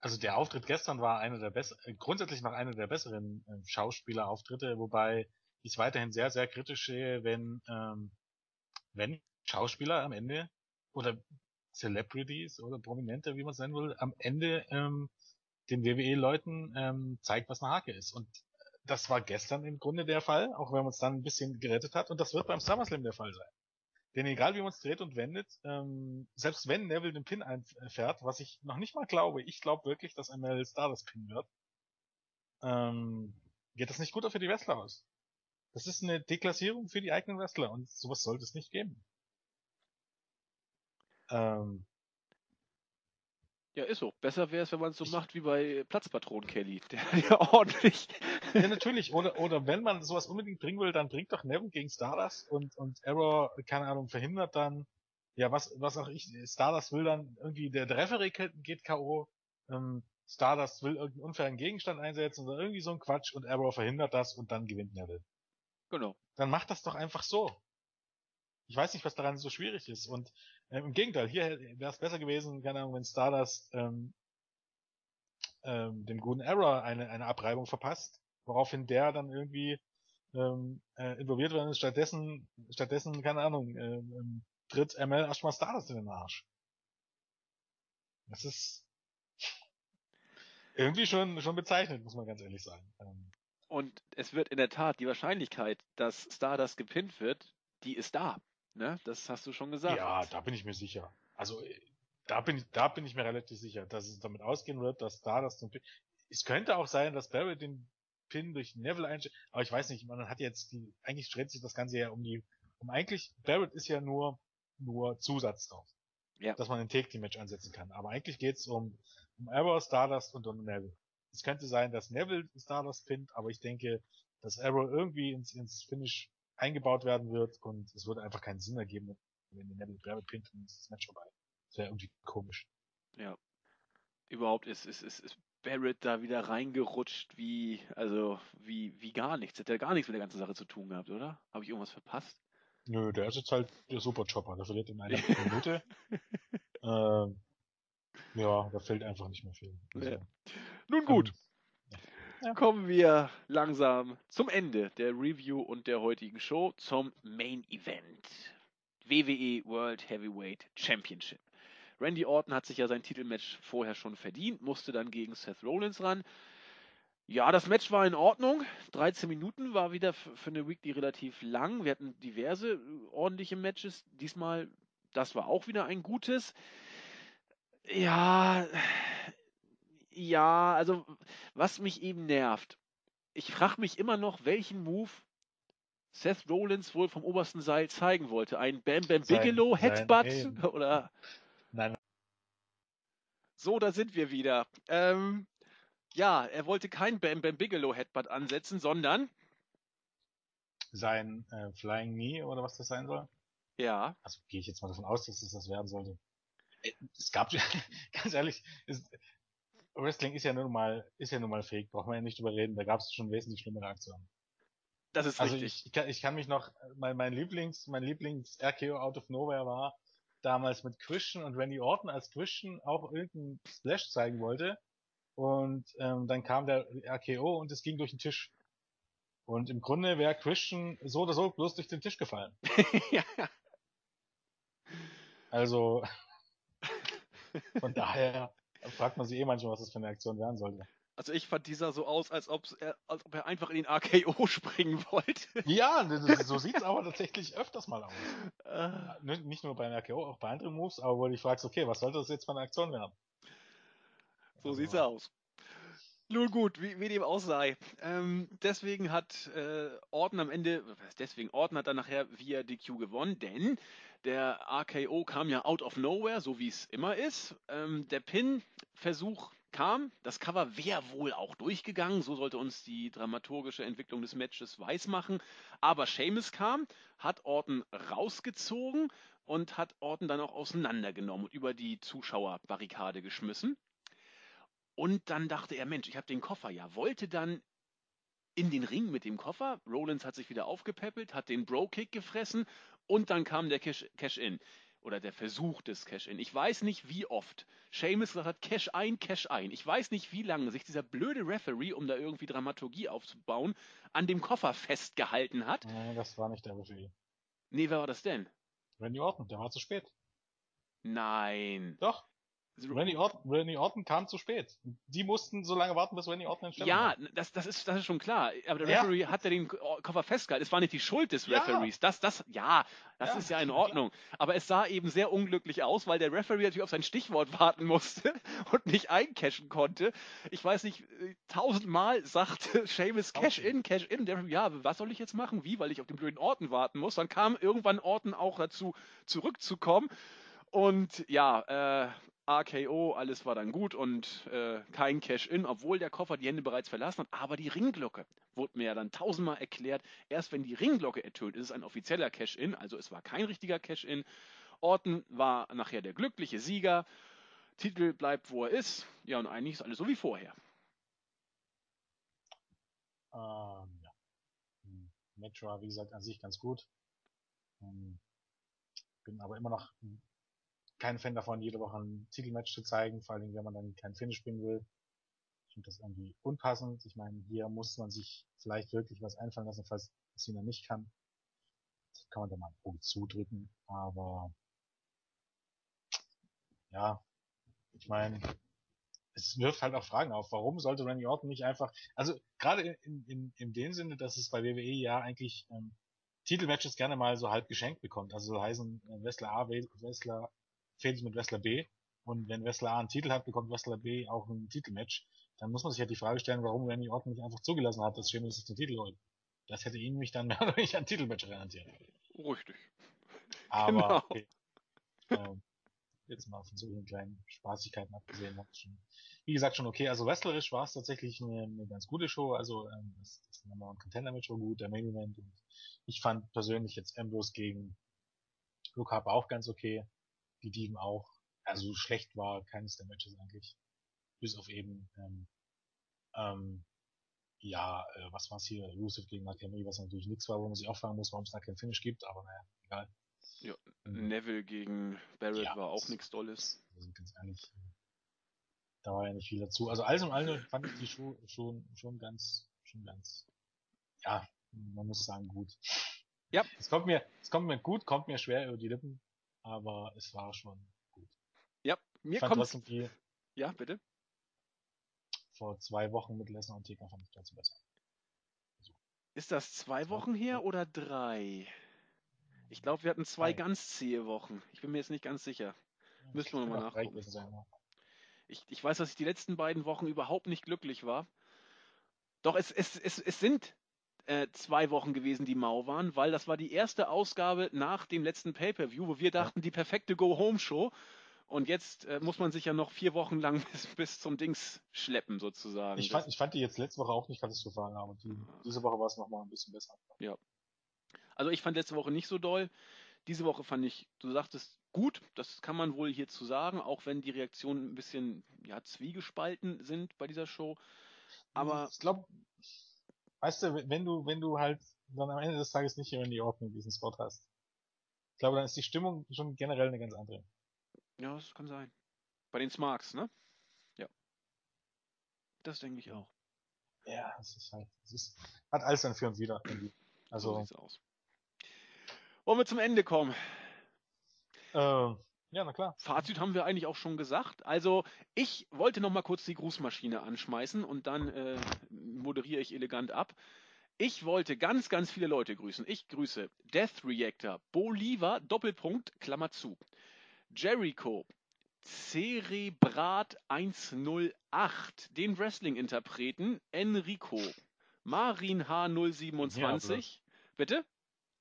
also der Auftritt gestern war einer der besseren, äh, grundsätzlich noch einer der besseren äh, Schauspielerauftritte, wobei ich es weiterhin sehr, sehr kritisch sehe, wenn, ähm, wenn Schauspieler am Ende oder Celebrities oder Prominente, wie man es nennen will, am Ende ähm, den WWE-Leuten ähm, zeigt, was eine Hake ist. Und das war gestern im Grunde der Fall, auch wenn man es dann ein bisschen gerettet hat. Und das wird beim SummerSlam der Fall sein. Denn egal wie man es dreht und wendet, ähm, selbst wenn Neville den Pin einfährt, was ich noch nicht mal glaube, ich glaube wirklich, dass ML Star das Pin wird, ähm, geht das nicht gut für die Wrestler aus. Das ist eine Deklassierung für die eigenen Wrestler und sowas sollte es nicht geben. Ähm, ja, ist so. Besser wäre es, wenn man es so macht wie bei Platzpatron Kelly, der ja ordentlich. ja, natürlich. Oder, oder wenn man sowas unbedingt bringen will, dann bringt doch Nevin gegen Stardust und, und Error, keine Ahnung, verhindert dann, ja, was, was auch ich, Stardust will dann irgendwie, der, der Referee geht K.O., ähm, Stardust will irgendeinen unfairen Gegenstand einsetzen oder irgendwie so ein Quatsch und Arrow verhindert das und dann gewinnt Neville. Genau. Dann macht das doch einfach so. Ich weiß nicht, was daran so schwierig ist. Und äh, im Gegenteil, hier wäre es besser gewesen, keine Ahnung, wenn Stardust ähm, ähm, dem guten Error eine, eine Abreibung verpasst, woraufhin der dann irgendwie ähm, äh, involviert wird und stattdessen, stattdessen, keine Ahnung, äh, ähm, tritt ML erstmal Stardust in den Arsch. Das ist irgendwie schon, schon bezeichnet, muss man ganz ehrlich sagen. Ähm, und es wird in der Tat die Wahrscheinlichkeit, dass Stardust gepinnt wird, die ist da. Ne? Das hast du schon gesagt. Ja, da bin ich mir sicher. Also äh, da bin ich, da bin ich mir relativ sicher, dass es damit ausgehen wird, dass da das zum Pin. Es könnte auch sein, dass Barrett den Pin durch Neville einstellt, aber ich weiß nicht, man hat jetzt die, eigentlich dreht sich das Ganze ja um die, um eigentlich, Barrett ist ja nur, nur Zusatz drauf. Ja. Dass man ein Take Team Match ansetzen kann. Aber eigentlich geht's um, um Arrow, Stardust und um Neville. Es könnte sein, dass Neville Stardust pinnt, aber ich denke, dass Arrow irgendwie ins, ins Finish eingebaut werden wird und es würde einfach keinen Sinn ergeben, wenn die Neville Barrett pinnt und das Match vorbei. Das wäre irgendwie komisch. Ja. Überhaupt ist, ist, ist, ist Barrett da wieder reingerutscht wie, also, wie, wie gar nichts. Hat ja gar nichts mit der ganzen Sache zu tun gehabt, oder? Habe ich irgendwas verpasst? Nö, der ist jetzt halt der Superchopper. Der verliert in einer Minute. ähm, ja, da fällt einfach nicht mehr viel. Also, ja. Nun gut. Kommen wir langsam zum Ende der Review und der heutigen Show, zum Main Event. WWE World Heavyweight Championship. Randy Orton hat sich ja sein Titelmatch vorher schon verdient, musste dann gegen Seth Rollins ran. Ja, das Match war in Ordnung. 13 Minuten war wieder für eine Weekly relativ lang. Wir hatten diverse äh, ordentliche Matches. Diesmal, das war auch wieder ein gutes. Ja, ja, also was mich eben nervt, ich frage mich immer noch, welchen Move Seth Rollins wohl vom obersten Seil zeigen wollte. Ein Bam Bam Bigelow Headbutt sein oder? Nein. So, da sind wir wieder. Ähm, ja, er wollte kein Bam Bam Bigelow Headbutt ansetzen, sondern sein äh, Flying Knee oder was das sein soll. Ja. Also gehe ich jetzt mal davon aus, dass es das werden sollte. Äh, es gab, ganz ehrlich, es, Wrestling ist ja nun mal, ist ja nun mal fake, braucht man ja nicht drüber reden, da gab es schon wesentlich schlimmere Aktionen. Das ist also richtig. Ich, ich, kann, ich kann mich noch, mein, mein Lieblings, mein Lieblings RKO Out of Nowhere war damals mit Christian und Randy Orton, als Christian auch irgendeinen Splash zeigen wollte. Und ähm, dann kam der RKO und es ging durch den Tisch. Und im Grunde wäre Christian so oder so bloß durch den Tisch gefallen. ja. Also, von daher fragt man sich eh manchmal, was das für eine Aktion werden sollte. Also ich fand dieser so aus, als, er, als ob er einfach in den AKO springen wollte. Ja, das, so sieht es aber tatsächlich öfters mal aus. Äh. Nicht nur beim RKO, auch bei anderen Moves, aber wo du dich fragst, okay, was sollte das jetzt für eine Aktion werden? So also, sieht's aus. Nun gut, wie, wie dem auch sei. Ähm, deswegen hat äh, Orton am Ende, deswegen Orton hat dann nachher via DQ gewonnen, denn der RKO kam ja out of nowhere, so wie es immer ist. Ähm, der Pin-Versuch kam, das Cover wäre wohl auch durchgegangen, so sollte uns die dramaturgische Entwicklung des Matches weismachen. Aber Seamus kam, hat Orton rausgezogen und hat Orton dann auch auseinandergenommen und über die Zuschauerbarrikade geschmissen. Und dann dachte er, Mensch, ich habe den Koffer ja. Wollte dann in den Ring mit dem Koffer. Rollins hat sich wieder aufgepäppelt, hat den Bro-Kick gefressen und dann kam der Cash-In. Oder der Versuch des Cash-In. Ich weiß nicht, wie oft Seamus gesagt hat, Cash ein, Cash ein. Ich weiß nicht, wie lange sich dieser blöde Referee, um da irgendwie Dramaturgie aufzubauen, an dem Koffer festgehalten hat. Nee, das war nicht der Referee. Nee, wer war das denn? Randy Orton, der war zu spät. Nein. Doch. Randy Orton, Randy Orton kam zu spät. Die mussten so lange warten, bis Randy Orton entstanden Ja, das, das, ist, das ist schon klar. Aber der Referee ja. hat ja den Koffer festgehalten. Es war nicht die Schuld des Referees. Ja. Das, das, ja, das ja, ist ja in Ordnung. Aber es sah eben sehr unglücklich aus, weil der Referee natürlich auf sein Stichwort warten musste und nicht eincashen konnte. Ich weiß nicht, tausendmal sagte Seamus Cash in, Cash in. Der, ja, was soll ich jetzt machen? Wie? Weil ich auf den blöden Orton warten muss. Dann kam irgendwann Orton auch dazu, zurückzukommen. Und ja, äh, AKO, alles war dann gut und äh, kein Cash-In, obwohl der Koffer die Hände bereits verlassen hat. Aber die Ringglocke wurde mir ja dann tausendmal erklärt. Erst wenn die Ringglocke ertönt, ist es ein offizieller Cash-In, also es war kein richtiger Cash-In. Orton war nachher der glückliche Sieger. Titel bleibt, wo er ist. Ja, und eigentlich ist alles so wie vorher. Ähm, ja. Hm, Match war, wie gesagt, an sich ganz gut. Ähm, bin aber immer noch kein Fan davon, jede Woche ein Titelmatch zu zeigen, vor allem wenn man dann kein Finish spielen will. Ich finde das irgendwie unpassend. Ich meine, hier muss man sich vielleicht wirklich was einfallen lassen, falls Cena nicht kann. Das kann man da mal einen Punkt zudrücken, aber ja, ich meine, es wirft halt auch Fragen auf. Warum sollte Randy Orton nicht einfach, also gerade in, in, in dem Sinne, dass es bei WWE ja eigentlich ähm, Titelmatches gerne mal so halb geschenkt bekommt. Also so heißen äh, Wrestler A, Wrestler Fehlt mit Wrestler B. Und wenn Wrestler A einen Titel hat, bekommt Wrestler B auch ein Titelmatch. Dann muss man sich halt die Frage stellen, warum Randy Orton nicht einfach zugelassen hat, dass Sheamus sich den Titel holt. Das hätte ihn mich dann mehr oder weniger ein Titelmatch garantiert. Richtig. Aber, genau. okay. ähm, jetzt mal von solchen kleinen Spaßigkeiten abgesehen, hat schon, wie gesagt, schon okay. Also wrestlerisch war es tatsächlich eine, eine, ganz gute Show. Also ähm, das, das Number One Contender Match war gut, der Main Event. Und ich fand persönlich jetzt Ambrose gegen Luke Harper auch ganz okay die Dieben auch. Also schlecht war keines der Matches eigentlich. Bis auf eben, ähm, ähm, ja, äh, was war's hier, Rusev gegen Nakamura, was natürlich nichts war, wo man sich auch fragen muss, warum es da keinen Finish gibt, aber naja, egal. Ja, ähm, Neville gegen Barrett ja, war auch nichts Dolles. Also ganz ehrlich, da war ja nicht viel dazu. Also alles in allem fand ich die Show schon, schon ganz, schon ganz, ja, man muss sagen, gut. Ja. Es kommt mir, es kommt mir gut, kommt mir schwer über die Lippen, aber es war schon gut. Ja, mir kommt die Ja, bitte. Vor zwei Wochen mit Lesnar und Taker fand ich trotzdem besser. Also, ist das zwei Wochen her oder drei? Ich glaube, wir hatten zwei drei. ganz zähe Wochen. Ich bin mir jetzt nicht ganz sicher. Müssen wir nochmal nachgucken. Sein, ich, ich weiß, dass ich die letzten beiden Wochen überhaupt nicht glücklich war. Doch es, es, es, es sind äh, zwei Wochen gewesen, die mau waren, weil das war die erste Ausgabe nach dem letzten Pay-Per-View, wo wir dachten, die perfekte Go-Home-Show. Und jetzt äh, muss man sich ja noch vier Wochen lang bis, bis zum Dings schleppen, sozusagen. Ich fand, ich fand die jetzt letzte Woche auch nicht katastrophal, aber die, diese Woche war es nochmal ein bisschen besser. Ja. Also ich fand letzte Woche nicht so doll. Diese Woche fand ich, du sagtest, gut, das kann man wohl hierzu sagen, auch wenn die Reaktionen ein bisschen ja, zwiegespalten sind bei dieser Show. Aber ich glaube, weißt du, wenn du, wenn du halt dann am Ende des Tages nicht in die Ordnung diesen Spot hast, ich glaube, dann ist die Stimmung schon generell eine ganz andere. Ja, das kann sein. Bei den Smarks, ne? Ja. Das denke ich auch. Ja, es ist halt, es ist, hat alles dann für und wieder. Also, so sieht's aus. Wollen wir zum Ende kommen? äh, ja, na klar. Fazit haben wir eigentlich auch schon gesagt. Also ich wollte noch mal kurz die Grußmaschine anschmeißen und dann äh, moderiere ich elegant ab. Ich wollte ganz, ganz viele Leute grüßen. Ich grüße Death Reactor, Bolivar, Doppelpunkt, Klammer zu. Jericho, Cerebrat 108, den Wrestling-Interpreten Enrico, Marin H027. Bitte?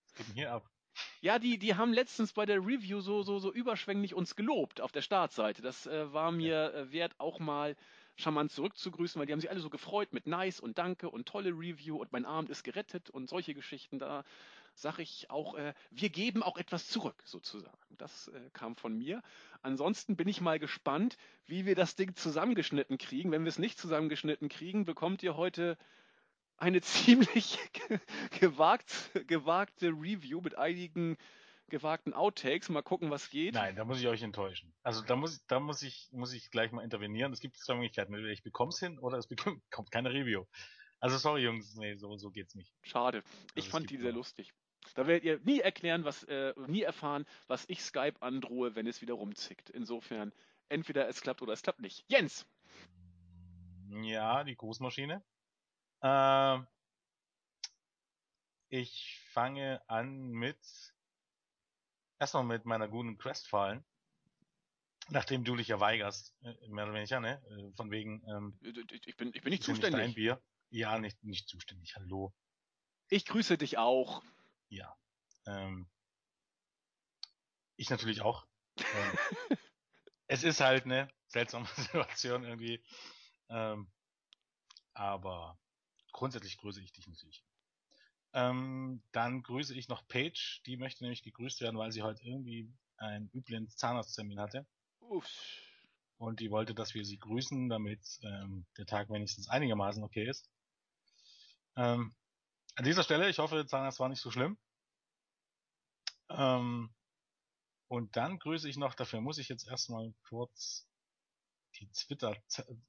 Was geht denn hier ab? Ja, die, die haben letztens bei der Review so, so, so überschwänglich uns gelobt auf der Startseite. Das äh, war mir äh, wert, auch mal charmant zurückzugrüßen, weil die haben sich alle so gefreut mit Nice und Danke und tolle Review und mein Abend ist gerettet und solche Geschichten. Da sage ich auch, äh, wir geben auch etwas zurück, sozusagen. Das äh, kam von mir. Ansonsten bin ich mal gespannt, wie wir das Ding zusammengeschnitten kriegen. Wenn wir es nicht zusammengeschnitten kriegen, bekommt ihr heute eine ziemlich gewagt, gewagte Review mit einigen gewagten Outtakes. Mal gucken, was geht. Nein, da muss ich euch enttäuschen. Also da muss, da muss ich, muss ich gleich mal intervenieren. Es gibt zwei Möglichkeiten. Entweder ich bekomme es hin oder es bekommt, kommt keine Review. Also sorry Jungs, nee, so, so geht's nicht. Schade. Ich es fand die sehr noch. lustig. Da werdet ihr nie erklären, was, äh, nie erfahren, was ich Skype androhe, wenn es wieder rumzickt. Insofern, entweder es klappt oder es klappt nicht. Jens! Ja, die Grußmaschine. Ähm, ich fange an mit erstmal mit meiner guten Quest-Fallen. Nachdem du dich ja weigerst, äh, mehr oder weniger, ne? Äh, Von wegen, ähm, Ich bin, ich bin nicht zuständig. dein Bier. Ja, nicht, nicht zuständig, hallo. Ich grüße dich auch. Ja. Ähm, ich natürlich auch. Ähm, es ist halt eine seltsame Situation irgendwie. Ähm, aber grundsätzlich grüße ich dich natürlich. Ähm, dann grüße ich noch Paige. Die möchte nämlich gegrüßt werden, weil sie heute irgendwie einen üblen Zahnarzttermin hatte. Uff. Und die wollte, dass wir sie grüßen, damit ähm, der Tag wenigstens einigermaßen okay ist. Ähm, an dieser Stelle, ich hoffe, Zahnarzt war nicht so schlimm. Ähm, und dann grüße ich noch, dafür muss ich jetzt erstmal kurz die Twitter,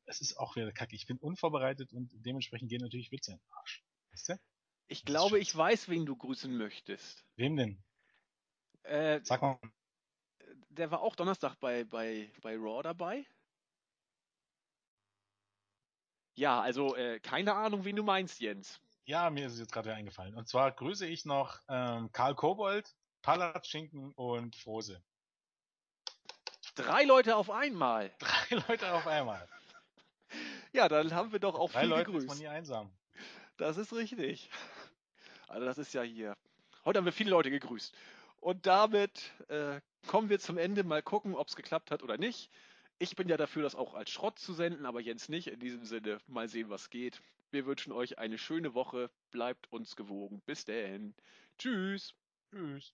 es ist auch wieder kacke. Ich bin unvorbereitet und dementsprechend gehen natürlich Witze in den Arsch. Weißt du? Ich ist glaube, ich weiß, wen du grüßen möchtest. Wem denn? Äh, Sag mal. der war auch Donnerstag bei, bei, bei Raw dabei. Ja, also äh, keine Ahnung, wen du meinst, Jens. Ja, mir ist es jetzt gerade wieder eingefallen. Und zwar grüße ich noch ähm, Karl Kobold, Palatschinken und Frose. Drei Leute auf einmal. Drei Leute auf einmal. Ja, dann haben wir doch auch Drei viel Leute ist man gegrüßt. nie einsam. Das ist richtig. Also das ist ja hier. Heute haben wir viele Leute gegrüßt. Und damit äh, kommen wir zum Ende. Mal gucken, ob es geklappt hat oder nicht. Ich bin ja dafür, das auch als Schrott zu senden, aber Jens nicht. In diesem Sinne, mal sehen, was geht. Wir wünschen euch eine schöne Woche. Bleibt uns gewogen. Bis denn. Tschüss. Tschüss.